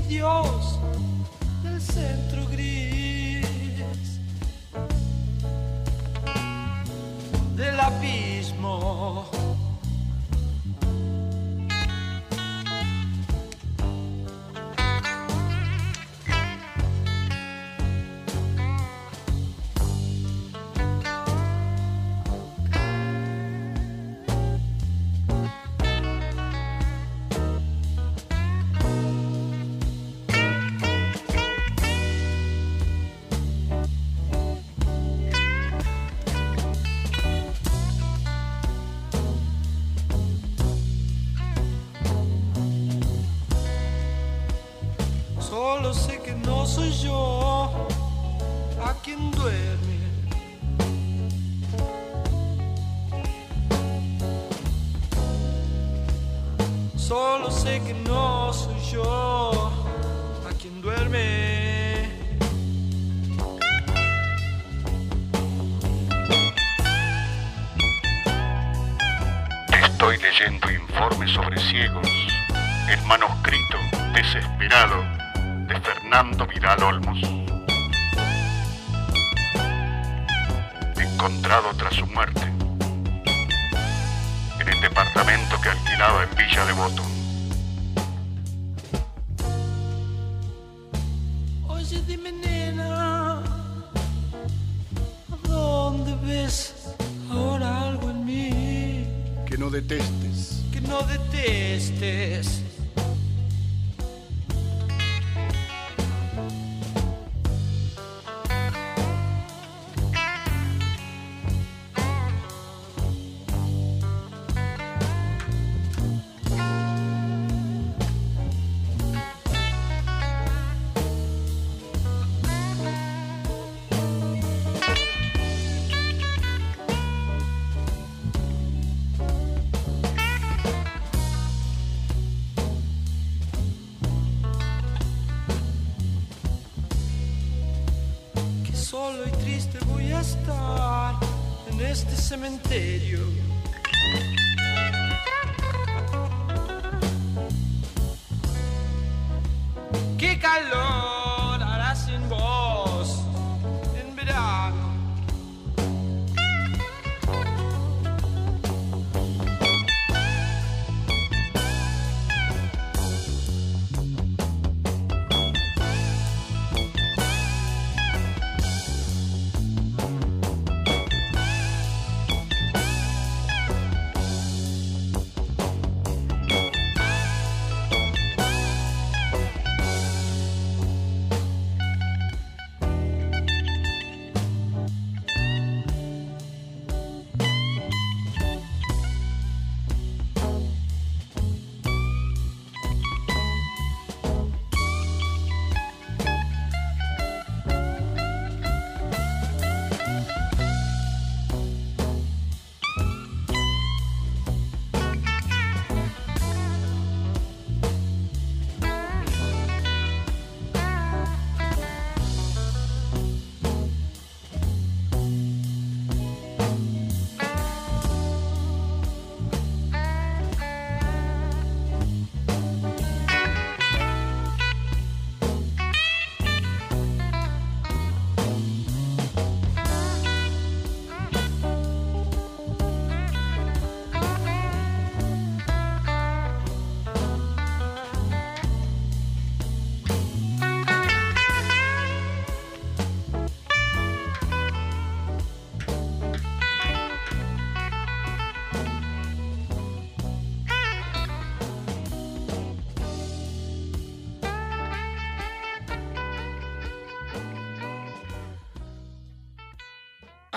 Dios del centro gris del abismo? Que
su muerte en el departamento que alquilaba en Villa Devoto.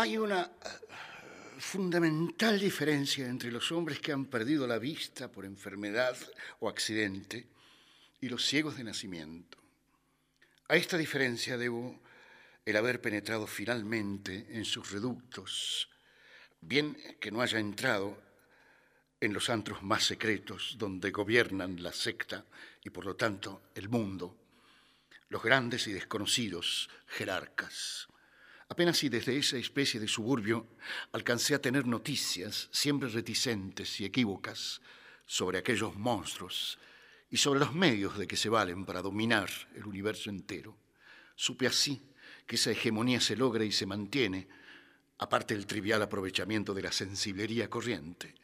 Hay una eh, fundamental diferencia entre los hombres que han perdido la vista por enfermedad o accidente y los ciegos de nacimiento. A esta diferencia debo el haber penetrado finalmente en sus reductos, bien que no haya entrado en los antros más secretos donde gobiernan la secta y por lo tanto el mundo, los grandes y desconocidos jerarcas. Apenas si desde esa especie de suburbio alcancé a tener noticias, siempre reticentes y equívocas, sobre aquellos monstruos y sobre los medios de que se valen para dominar el universo entero. Supe así que esa hegemonía se logra y se mantiene, aparte del trivial aprovechamiento de la sensiblería corriente,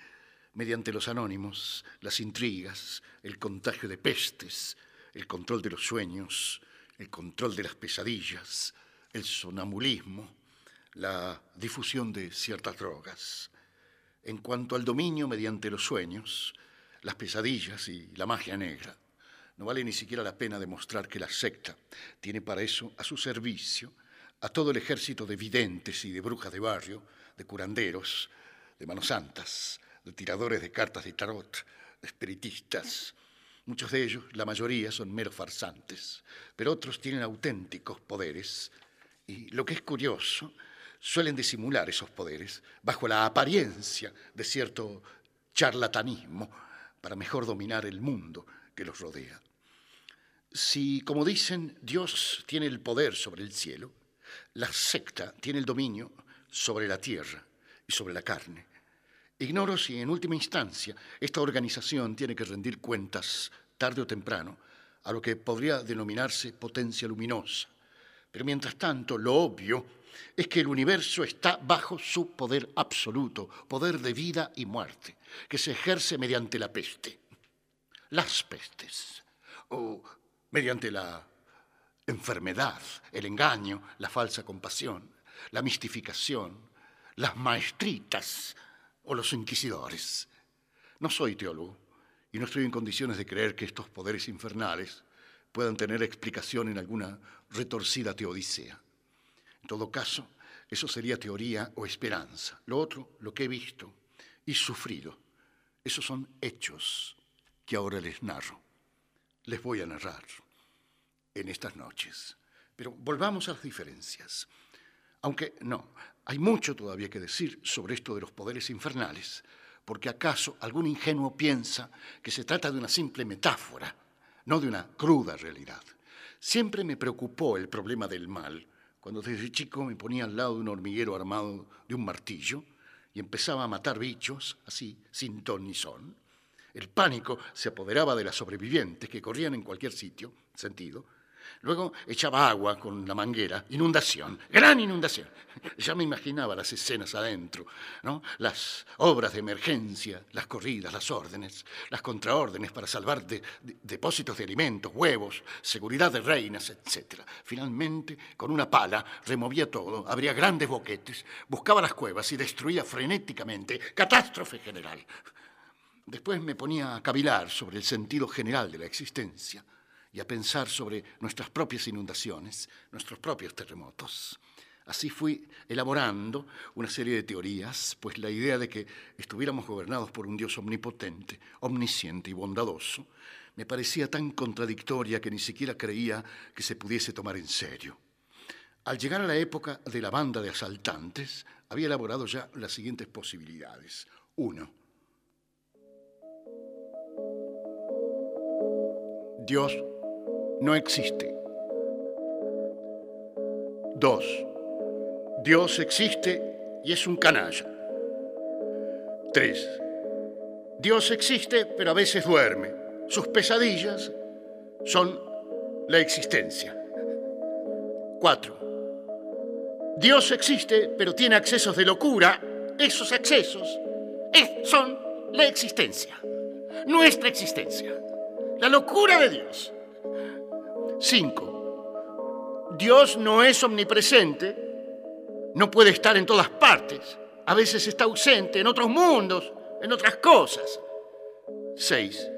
mediante los anónimos, las intrigas, el contagio de pestes, el control de los sueños, el control de las pesadillas, el sonambulismo, la difusión de ciertas drogas. En cuanto al dominio mediante los sueños, las pesadillas y la magia negra, no vale ni siquiera la pena demostrar que la secta tiene para eso a su servicio a todo el ejército de videntes y de brujas de barrio, de curanderos, de manos santas, de tiradores de cartas de tarot, de espiritistas. Muchos de ellos, la mayoría, son meros farsantes, pero otros tienen auténticos poderes y lo que es curioso, suelen disimular esos poderes bajo la apariencia de cierto charlatanismo para mejor dominar el mundo que los rodea. Si, como dicen, Dios tiene el poder sobre el cielo, la secta tiene el dominio sobre la tierra y sobre la carne. Ignoro si en última instancia esta organización tiene que rendir cuentas tarde o temprano a lo que podría denominarse potencia luminosa mientras tanto, lo obvio es que el universo está bajo su poder absoluto, poder de vida y muerte, que se ejerce mediante la peste, las pestes, o mediante la enfermedad, el engaño, la falsa compasión, la mistificación, las maestritas o los inquisidores. No soy teólogo y no estoy en condiciones de creer que estos poderes infernales puedan tener explicación en alguna retorcida teodicea. En todo caso, eso sería teoría o esperanza. Lo otro, lo que he visto y sufrido, esos son hechos que ahora les narro. Les voy a narrar en estas noches. Pero volvamos a las diferencias. Aunque no, hay mucho todavía que decir sobre esto de los poderes infernales, porque acaso algún ingenuo piensa que se trata de una simple metáfora no de una cruda realidad. Siempre me preocupó el problema del mal. Cuando desde chico me ponía al lado de un hormiguero armado de un martillo y empezaba a matar bichos, así, sin ton ni son. El pánico se apoderaba de las sobrevivientes que corrían en cualquier sitio, sentido, Luego echaba agua con la manguera, inundación, gran inundación. Ya me imaginaba las escenas adentro, ¿no? las obras de emergencia, las corridas, las órdenes, las contraórdenes para salvar depósitos de alimentos, huevos, seguridad de reinas, etc. Finalmente, con una pala, removía todo, abría grandes boquetes, buscaba las cuevas y destruía frenéticamente. Catástrofe general. Después me ponía a cavilar sobre el sentido general de la existencia y a pensar sobre nuestras propias inundaciones, nuestros propios terremotos. Así fui elaborando una serie de teorías, pues la idea de que estuviéramos gobernados por un Dios omnipotente, omnisciente y bondadoso, me parecía tan contradictoria que ni siquiera creía que se pudiese tomar en serio. Al llegar a la época de la banda de asaltantes, había elaborado ya las siguientes posibilidades. Uno, Dios no existe. Dos, Dios existe y es un canalla. Tres, Dios existe pero a veces duerme. Sus pesadillas son la existencia. Cuatro, Dios existe pero tiene accesos de locura. Esos accesos son la existencia, nuestra existencia, la locura de Dios. 5. Dios no es omnipresente, no puede estar en todas partes, a veces está ausente en otros mundos, en otras cosas. 6.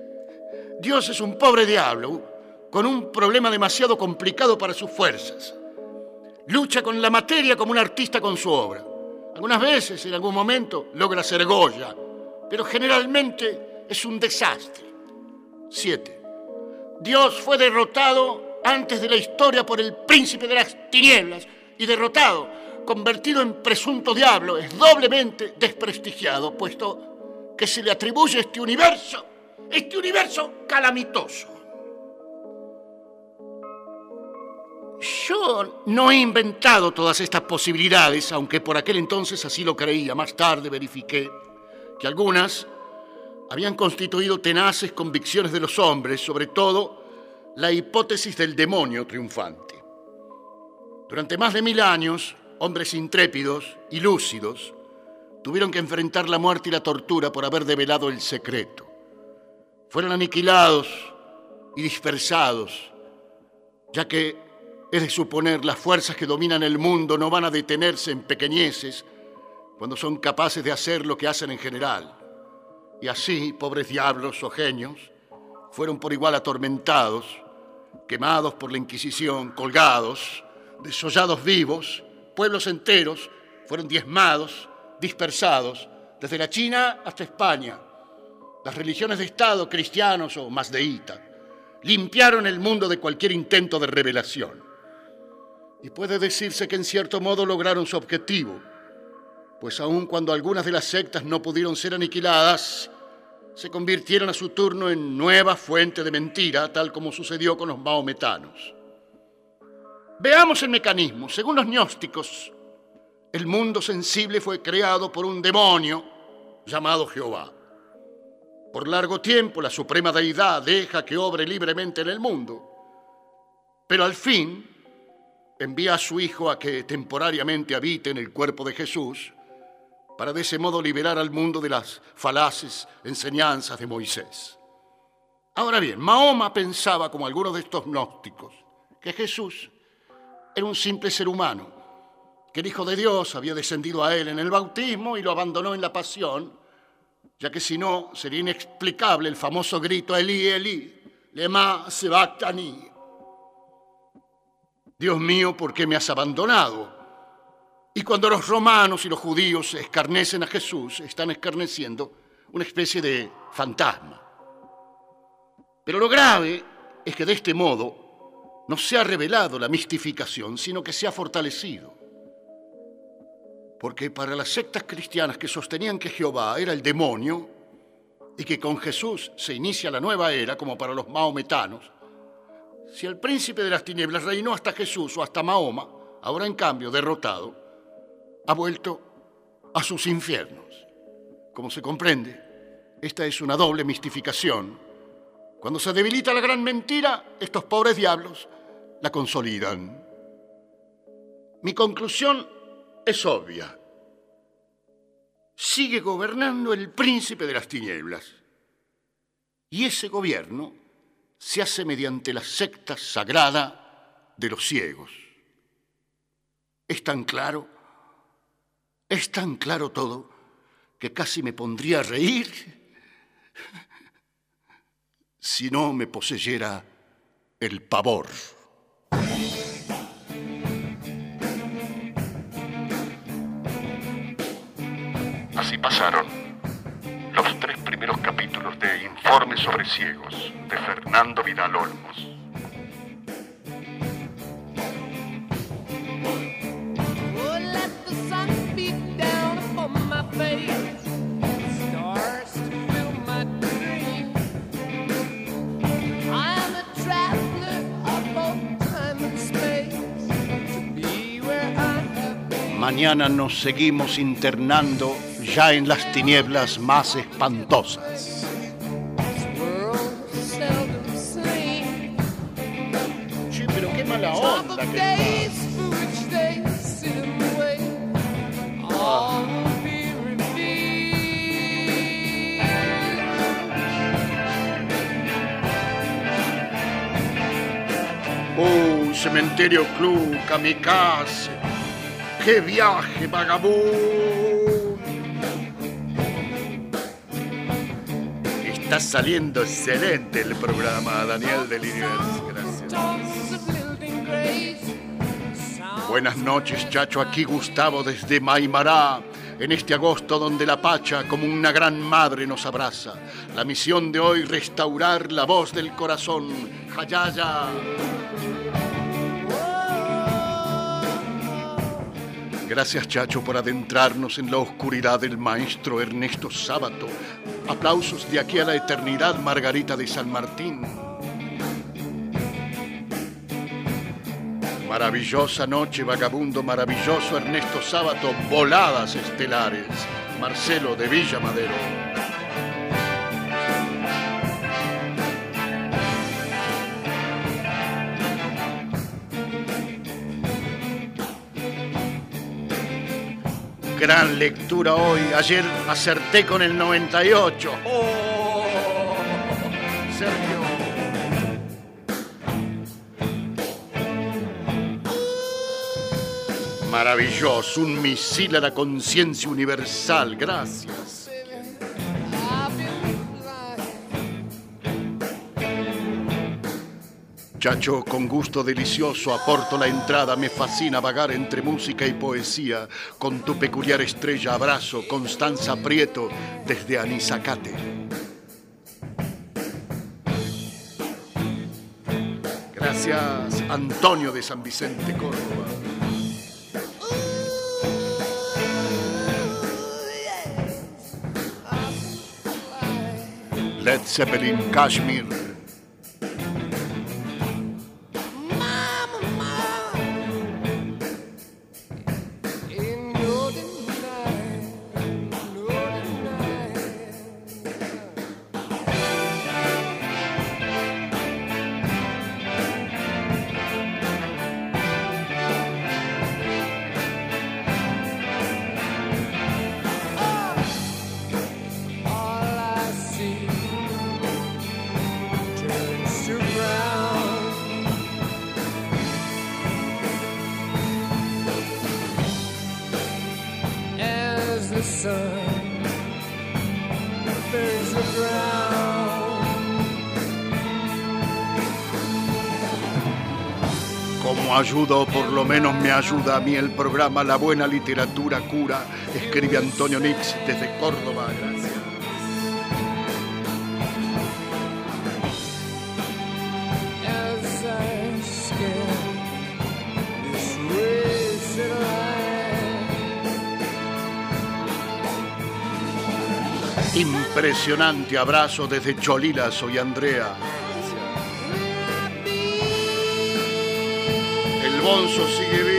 Dios es un pobre diablo con un problema demasiado complicado para sus fuerzas. Lucha con la materia como un artista con su obra. Algunas veces, en algún momento, logra ser Goya, pero generalmente es un desastre. 7. Dios fue derrotado antes de la historia por el príncipe de las tinieblas y derrotado, convertido en presunto diablo, es doblemente desprestigiado, puesto que se le atribuye este universo, este universo calamitoso. Yo no he inventado todas estas posibilidades, aunque por aquel entonces así lo creía. Más tarde verifiqué que algunas habían constituido tenaces convicciones de los hombres, sobre todo la hipótesis del demonio triunfante. Durante más de mil años, hombres intrépidos y lúcidos tuvieron que enfrentar la muerte y la tortura por haber develado el secreto. Fueron aniquilados y dispersados, ya que es de suponer las fuerzas que dominan el mundo no van a detenerse en pequeñeces cuando son capaces de hacer lo que hacen en general. Y así, pobres diablos o genios, fueron por igual atormentados, quemados por la Inquisición, colgados, desollados vivos, pueblos enteros fueron diezmados, dispersados, desde la China hasta España. Las religiones de Estado, cristianos o masdeíta, limpiaron el mundo de cualquier intento de revelación. Y puede decirse que en cierto modo lograron su objetivo, pues aun cuando algunas de las sectas no pudieron ser aniquiladas, se convirtieron a su turno en nueva fuente de mentira, tal como sucedió con los maometanos. Veamos el mecanismo. Según los gnósticos, el mundo sensible fue creado por un demonio llamado Jehová. Por largo tiempo la suprema deidad deja que obre libremente en el mundo, pero al fin envía a su Hijo a que temporariamente habite en el cuerpo de Jesús, para de ese modo liberar al mundo de las falaces enseñanzas de Moisés. Ahora bien, Mahoma pensaba, como algunos de estos gnósticos, que Jesús era un simple ser humano, que el Hijo de Dios había descendido a él en el bautismo y lo abandonó en la pasión, ya que si no sería inexplicable el famoso grito Elí, Elí, lema sebactani. Dios mío, ¿por qué me has abandonado? Y cuando los romanos y los judíos escarnecen a Jesús, están escarneciendo una especie de fantasma. Pero lo grave es que de este modo no se ha revelado la mistificación, sino que se ha fortalecido. Porque para las sectas cristianas que sostenían que Jehová era el demonio y que con Jesús se inicia la nueva era, como para los maometanos, si el príncipe de las tinieblas reinó hasta Jesús o hasta Mahoma, ahora en cambio derrotado, ha vuelto a sus infiernos. Como se comprende, esta es una doble mistificación. Cuando se debilita la gran mentira, estos pobres diablos la consolidan. Mi conclusión es obvia. Sigue gobernando el príncipe de las tinieblas. Y ese gobierno se hace mediante la secta sagrada de los ciegos. Es tan claro, es tan claro todo, que casi me pondría a reír si no me poseyera el pavor.
Así pasaron los tres primeros capítulos de Informe sobre Ciegos de Fernando Vidal Olmos.
Mañana nos seguimos internando ya en las tinieblas más espantosas. Pero qué mala onda que
revealed.
Oh, Cementerio Club, Kamikaze. ¡Qué viaje, vagabundo! Está saliendo excelente el programa, Daniel del Universo. Gracias. Buenas noches, chacho. Aquí Gustavo desde Maimará. en este agosto donde la Pacha como una gran madre nos abraza. La misión de hoy, restaurar la voz del corazón. Jayaya. Gracias Chacho por adentrarnos en la oscuridad del maestro Ernesto Sábato. Aplausos de aquí a la eternidad, Margarita de San Martín. Maravillosa noche, vagabundo maravilloso Ernesto Sábato, voladas estelares, Marcelo de Villa Madero. Gran lectura hoy, ayer acerté con el 98. ¡Oh! Sergio. Maravilloso, un misil a la conciencia universal, gracias. Chacho, con gusto delicioso aporto la entrada, me fascina vagar entre música y poesía, con tu peculiar estrella abrazo, Constanza Prieto, desde Anizacate. Gracias, Antonio de San Vicente, Córdoba. Led Zeppelin, Kashmir. Como ayuda, o por lo menos me ayuda a mí el programa La Buena Literatura Cura, escribe Antonio Nix desde Córdoba. Impresionante abrazo desde Cholila, soy Andrea. El bonzo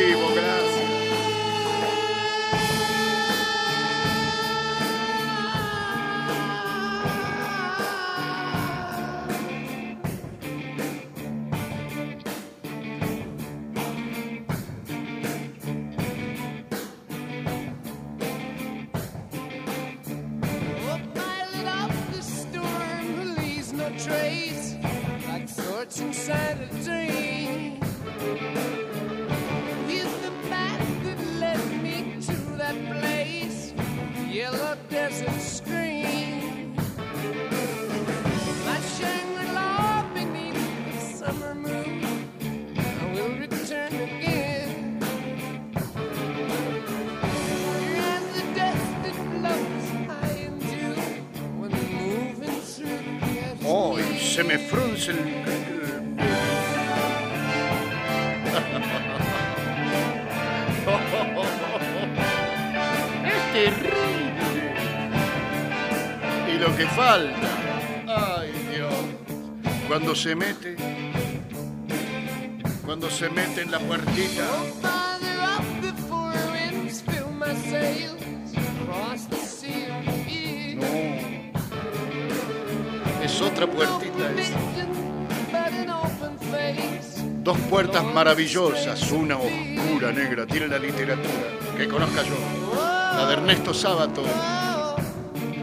puertas maravillosas, una oscura, negra, tiene la literatura, que conozca yo. La de Ernesto Sábato,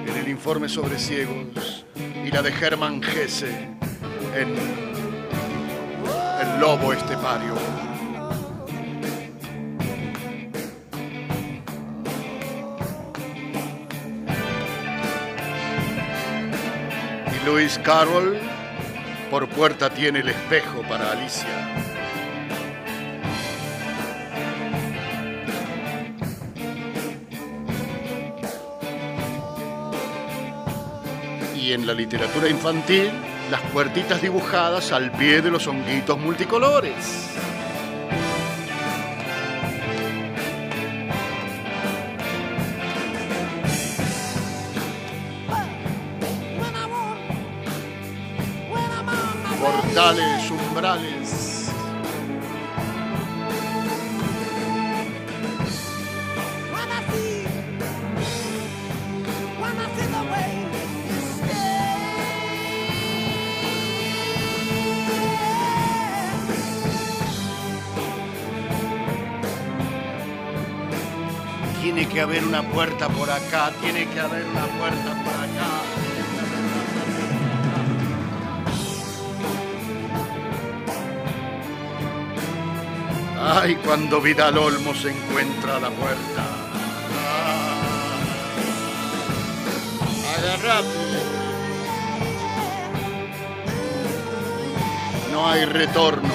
en el informe sobre ciegos, y la de Germán Gese, en El Lobo Estepario. Y Lewis Carroll, por puerta tiene el espejo para Alicia. En la literatura infantil las puertitas dibujadas al pie de los honguitos multicolores. Portales, umbrales. Haber una puerta por acá, tiene que haber una puerta por acá. Ay, cuando Vidal Olmo se encuentra a la puerta. Ah. Agarrate. No hay retorno.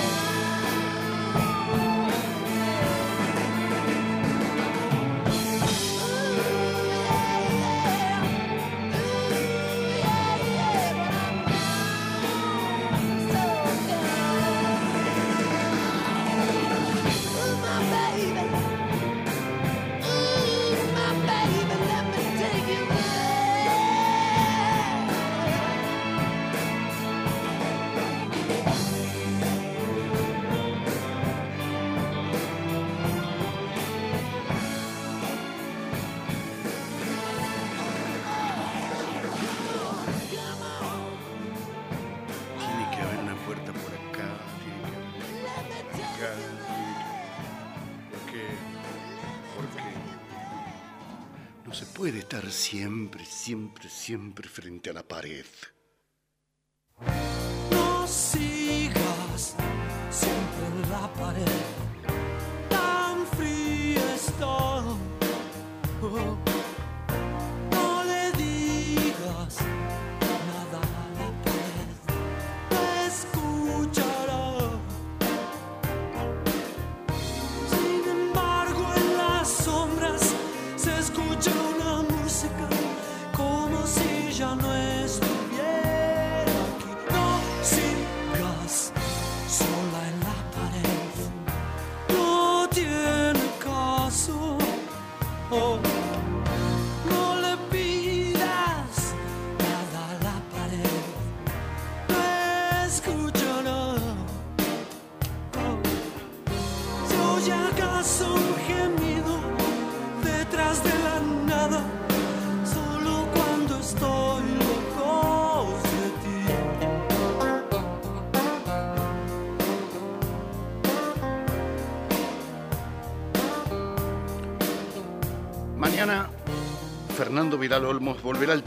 Siempre, frente a la pared.
Detrás de la nada? Solo cuando estoy lejos de ti.
Mañana Fernando Vidal Olmos volverá al,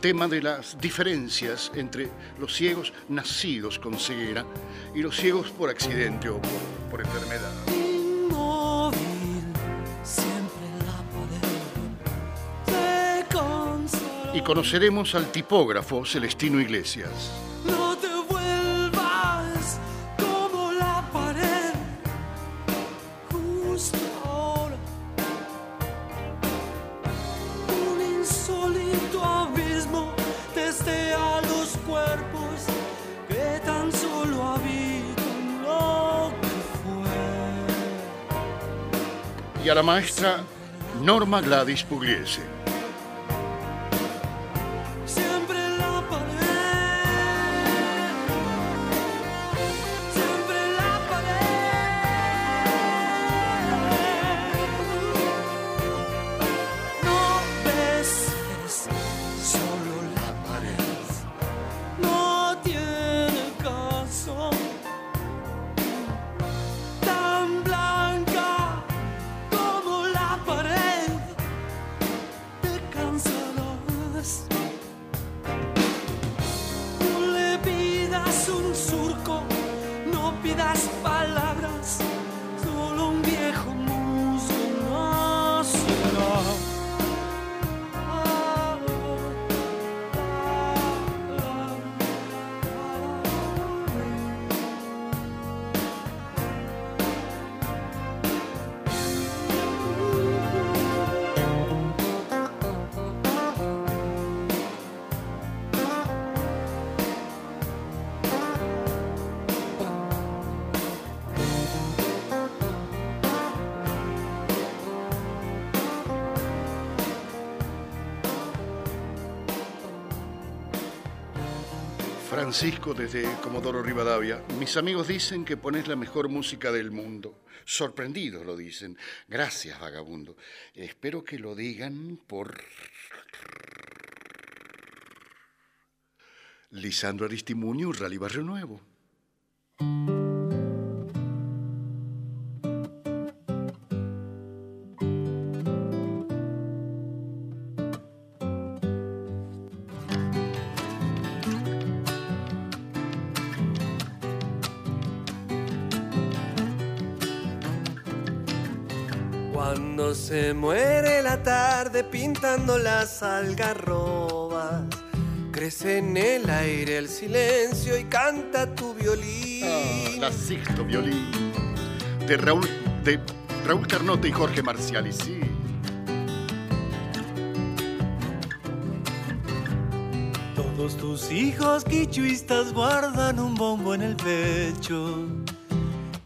tema de las diferencias entre los ciegos nacidos con ceguera y los ciegos por accidente o por enfermedad. Y conoceremos al tipógrafo Celestino Iglesias.
No te vuelvas como la pared. Justo ahora. Un insólito abismo testea los cuerpos que tan solo habitan lo que fue.
Y a la maestra Norma Gladys Pugliese. Desde Comodoro Rivadavia. Mis amigos dicen que pones la mejor música del mundo. Sorprendidos lo dicen. Gracias, vagabundo. Espero que lo digan por... Lisandro Aristimuño, Rally Barrio Nuevo.
Se muere la tarde pintando las algarrobas, crece en el aire el silencio y canta tu violín.
Ah, la Sixto Violín. De Raúl, de Raúl Carnota y Jorge Marciali, sí.
Todos tus hijos quichuistas guardan un bombo en el pecho,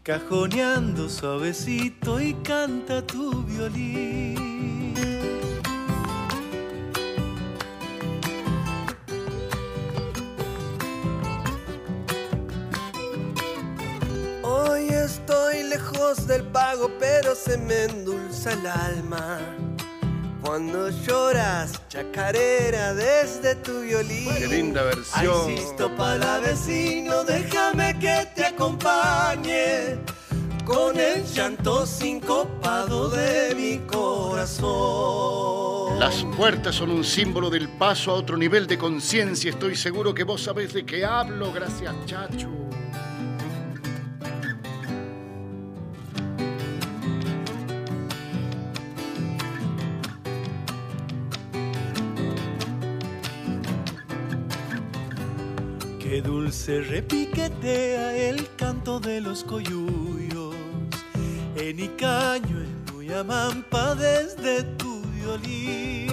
cajoneando suavecito y canta tu violín.
Hoy estoy lejos del pago, pero se me endulza el alma. Cuando lloras, chacarera desde tu violín.
Qué linda versión.
Ay, Sisto para vecino, déjame que te acompañe con el llanto sincopado de mi corazón.
Las puertas son un símbolo del paso a otro nivel de conciencia. Estoy seguro que vos sabés de qué hablo. Gracias, Chacho.
Dulce repiquetea el canto de los coyuyos. En Icaño, en Cuyamampa, desde tu violín.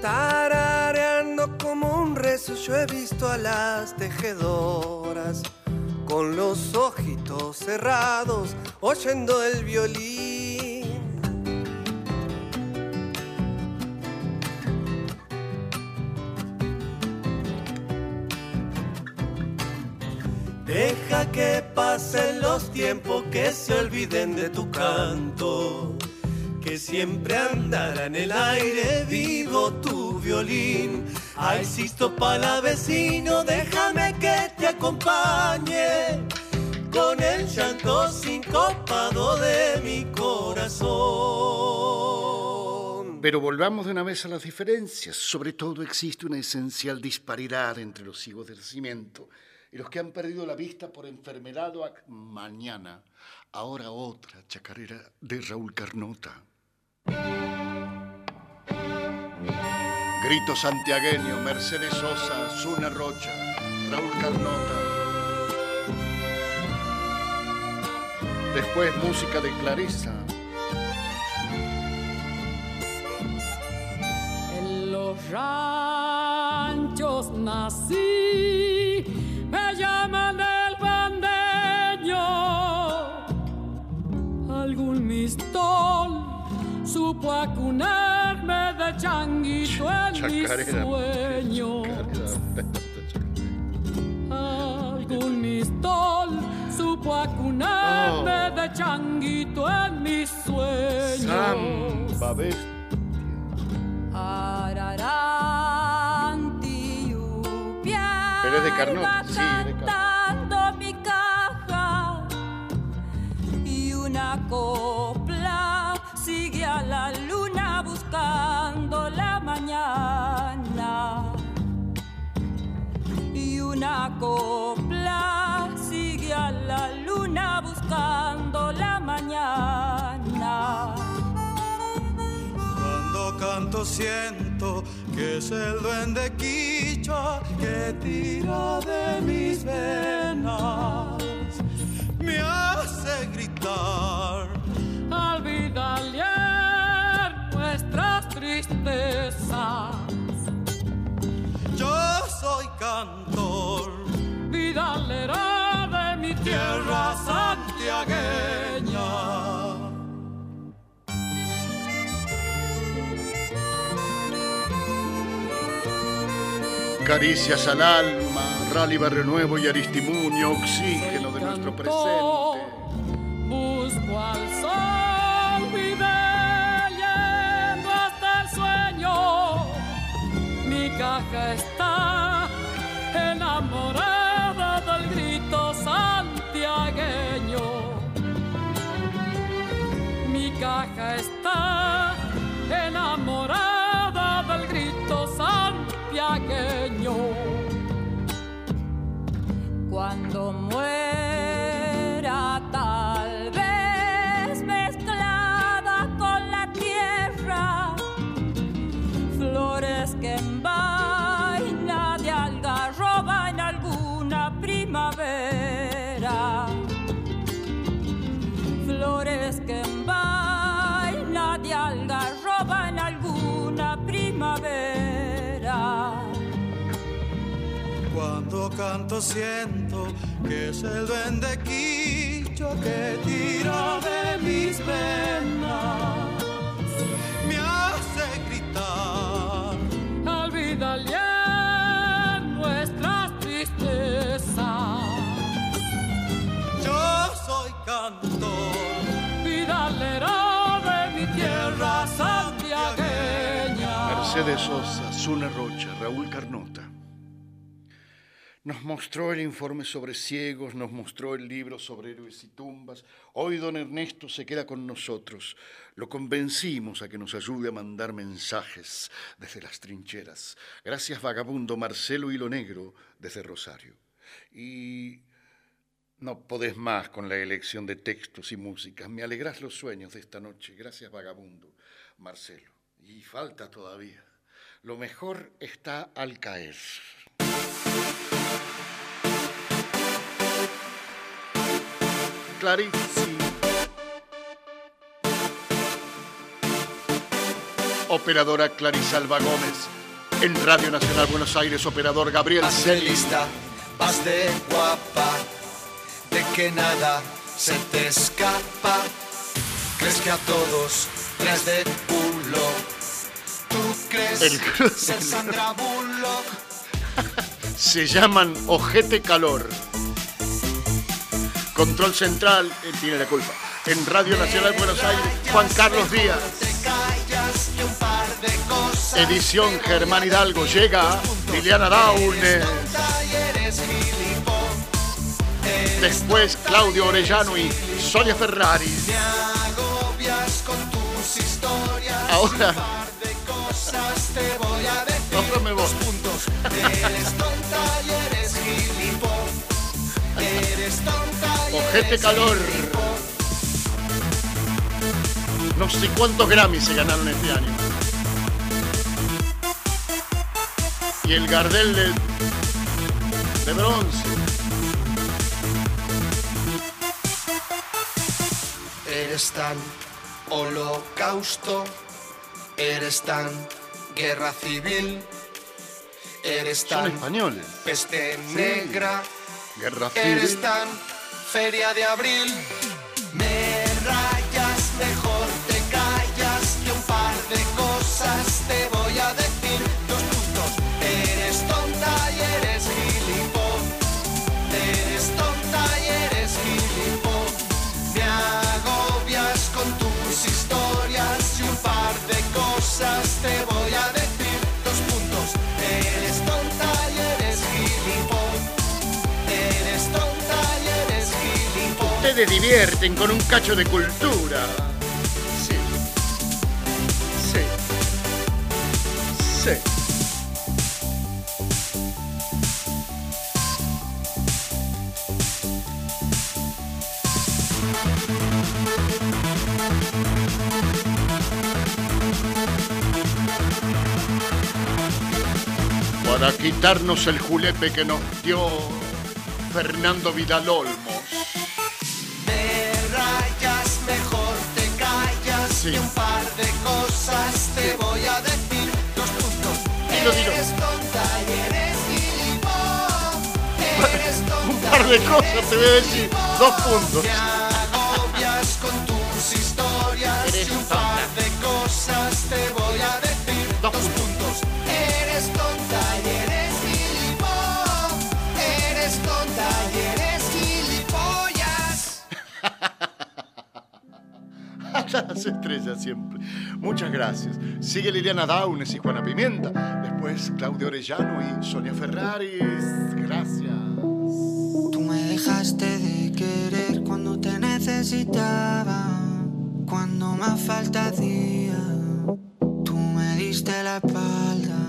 Tarareando como un rezo, yo he visto a las tejedoras con los ojitos cerrados, oyendo el violín.
Los tiempos, que se olviden de tu canto, que siempre andará en el aire vivo tu violín. Ay, Sisto para vecino, déjame que te acompañe con el llanto sincopado de mi corazón.
Pero volvamos de una vez a las diferencias. Sobre todo existe una esencial disparidad entre los hijos del nacimiento y los que han perdido la vista por enfermedad o mañana. Ahora otra chacarera de Raúl Carnota. Grito santiagueño, Mercedes Sosa, Zuna Rocha, Raúl Carnota. Después música de Clarisa.
En los ranchos nací, supo acunarme de changuito en mis
Chacarera.
sueños. Algún mistol supo acunarme de changuito en mis sueños.
Samba. Pero es de Carnota, sí, de
mi caja y una copla sigue a la luna buscando la mañana y una copla sigue a la luna buscando la mañana.
Cuando canto siento que es el duende quichua que tira de mis venas. Me hace gritar
nuestras tristezas.
Yo soy cantor,
vidalera de mi tierra
santiagueña.
Caricias al alma, Rally Barrio Nuevo y Aristimuño, oxígeno de nuestro presente.
Busco al sol. Caja está enamorada del grito santiagueño. Mi caja está
Canto siento que es el duende quicho que tira de mis venas. Me hace gritar.
Olvídale nuestras tristezas.
Yo soy cantor.
Vidalero de mi tierra santiagueña.
Mercedes Sosa, Zuna Rocha, Raúl Carnota. Nos mostró el informe sobre ciegos, nos mostró el libro sobre héroes y tumbas. Hoy don Ernesto se queda con nosotros. Lo convencimos a que nos ayude a mandar mensajes desde las trincheras. Gracias vagabundo Marcelo Hilo Negro desde Rosario. Y no podés más con la elección de textos y músicas. Me alegrás los sueños de esta noche. Gracias vagabundo Marcelo. Y falta todavía. Lo mejor está al caer. Clarísimo. Operadora Clarisalva Gómez. En Radio Nacional Buenos Aires, operador Gabriel.
Hace lista, vas de guapa, de que nada se te escapa. Crees que a todos traes de culo. Tú crees
El-
ser Sandra Bullock.
Se llaman Ojete Calor. Control Central, él tiene la culpa. En Radio Nacional Buenos Aires, Juan Carlos Díaz.
De.
Edición Germán Hidalgo. Llega Liliana Daune. Después Claudio Orellano y Sonia Ferrari. Ahora.
De.
Ahora me voy. Ojete Calor. No sé cuántos Grammys se ganaron este año. Y el Gardel de, de bronce.
Eres tan holocausto, eres tan guerra civil, eres
Son
tan
españoles.
peste negra,
Guerra
eres
civil.
tan feria de abril.
Ustedes divierten con un cacho de cultura. Sí. Sí. Sí. Para quitarnos el julepe que nos dio Fernando Vidal
cosas te voy a decir. Dos puntos.
Dilo, dilo.
Eres tonta y eres gilipollas. Eres tonta.
Un par de cosas te voy a decir. Dos puntos.
Te agobias con tus historias.
Eres
y un
tonta.
par de cosas te voy a decir.
Dos,
dos puntos. Eres tonta y eres gilipollas. Eres tonta y eres gilipollas.
las estrellas siempre. Muchas gracias. Sigue Liliana Daunes y Juana Pimienta. Después Claudio Orellano y Sonia Ferraris. Gracias.
Tú me dejaste de querer cuando te necesitaba, cuando más falta hacía. Tú me diste la espalda.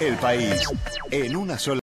El país en una sola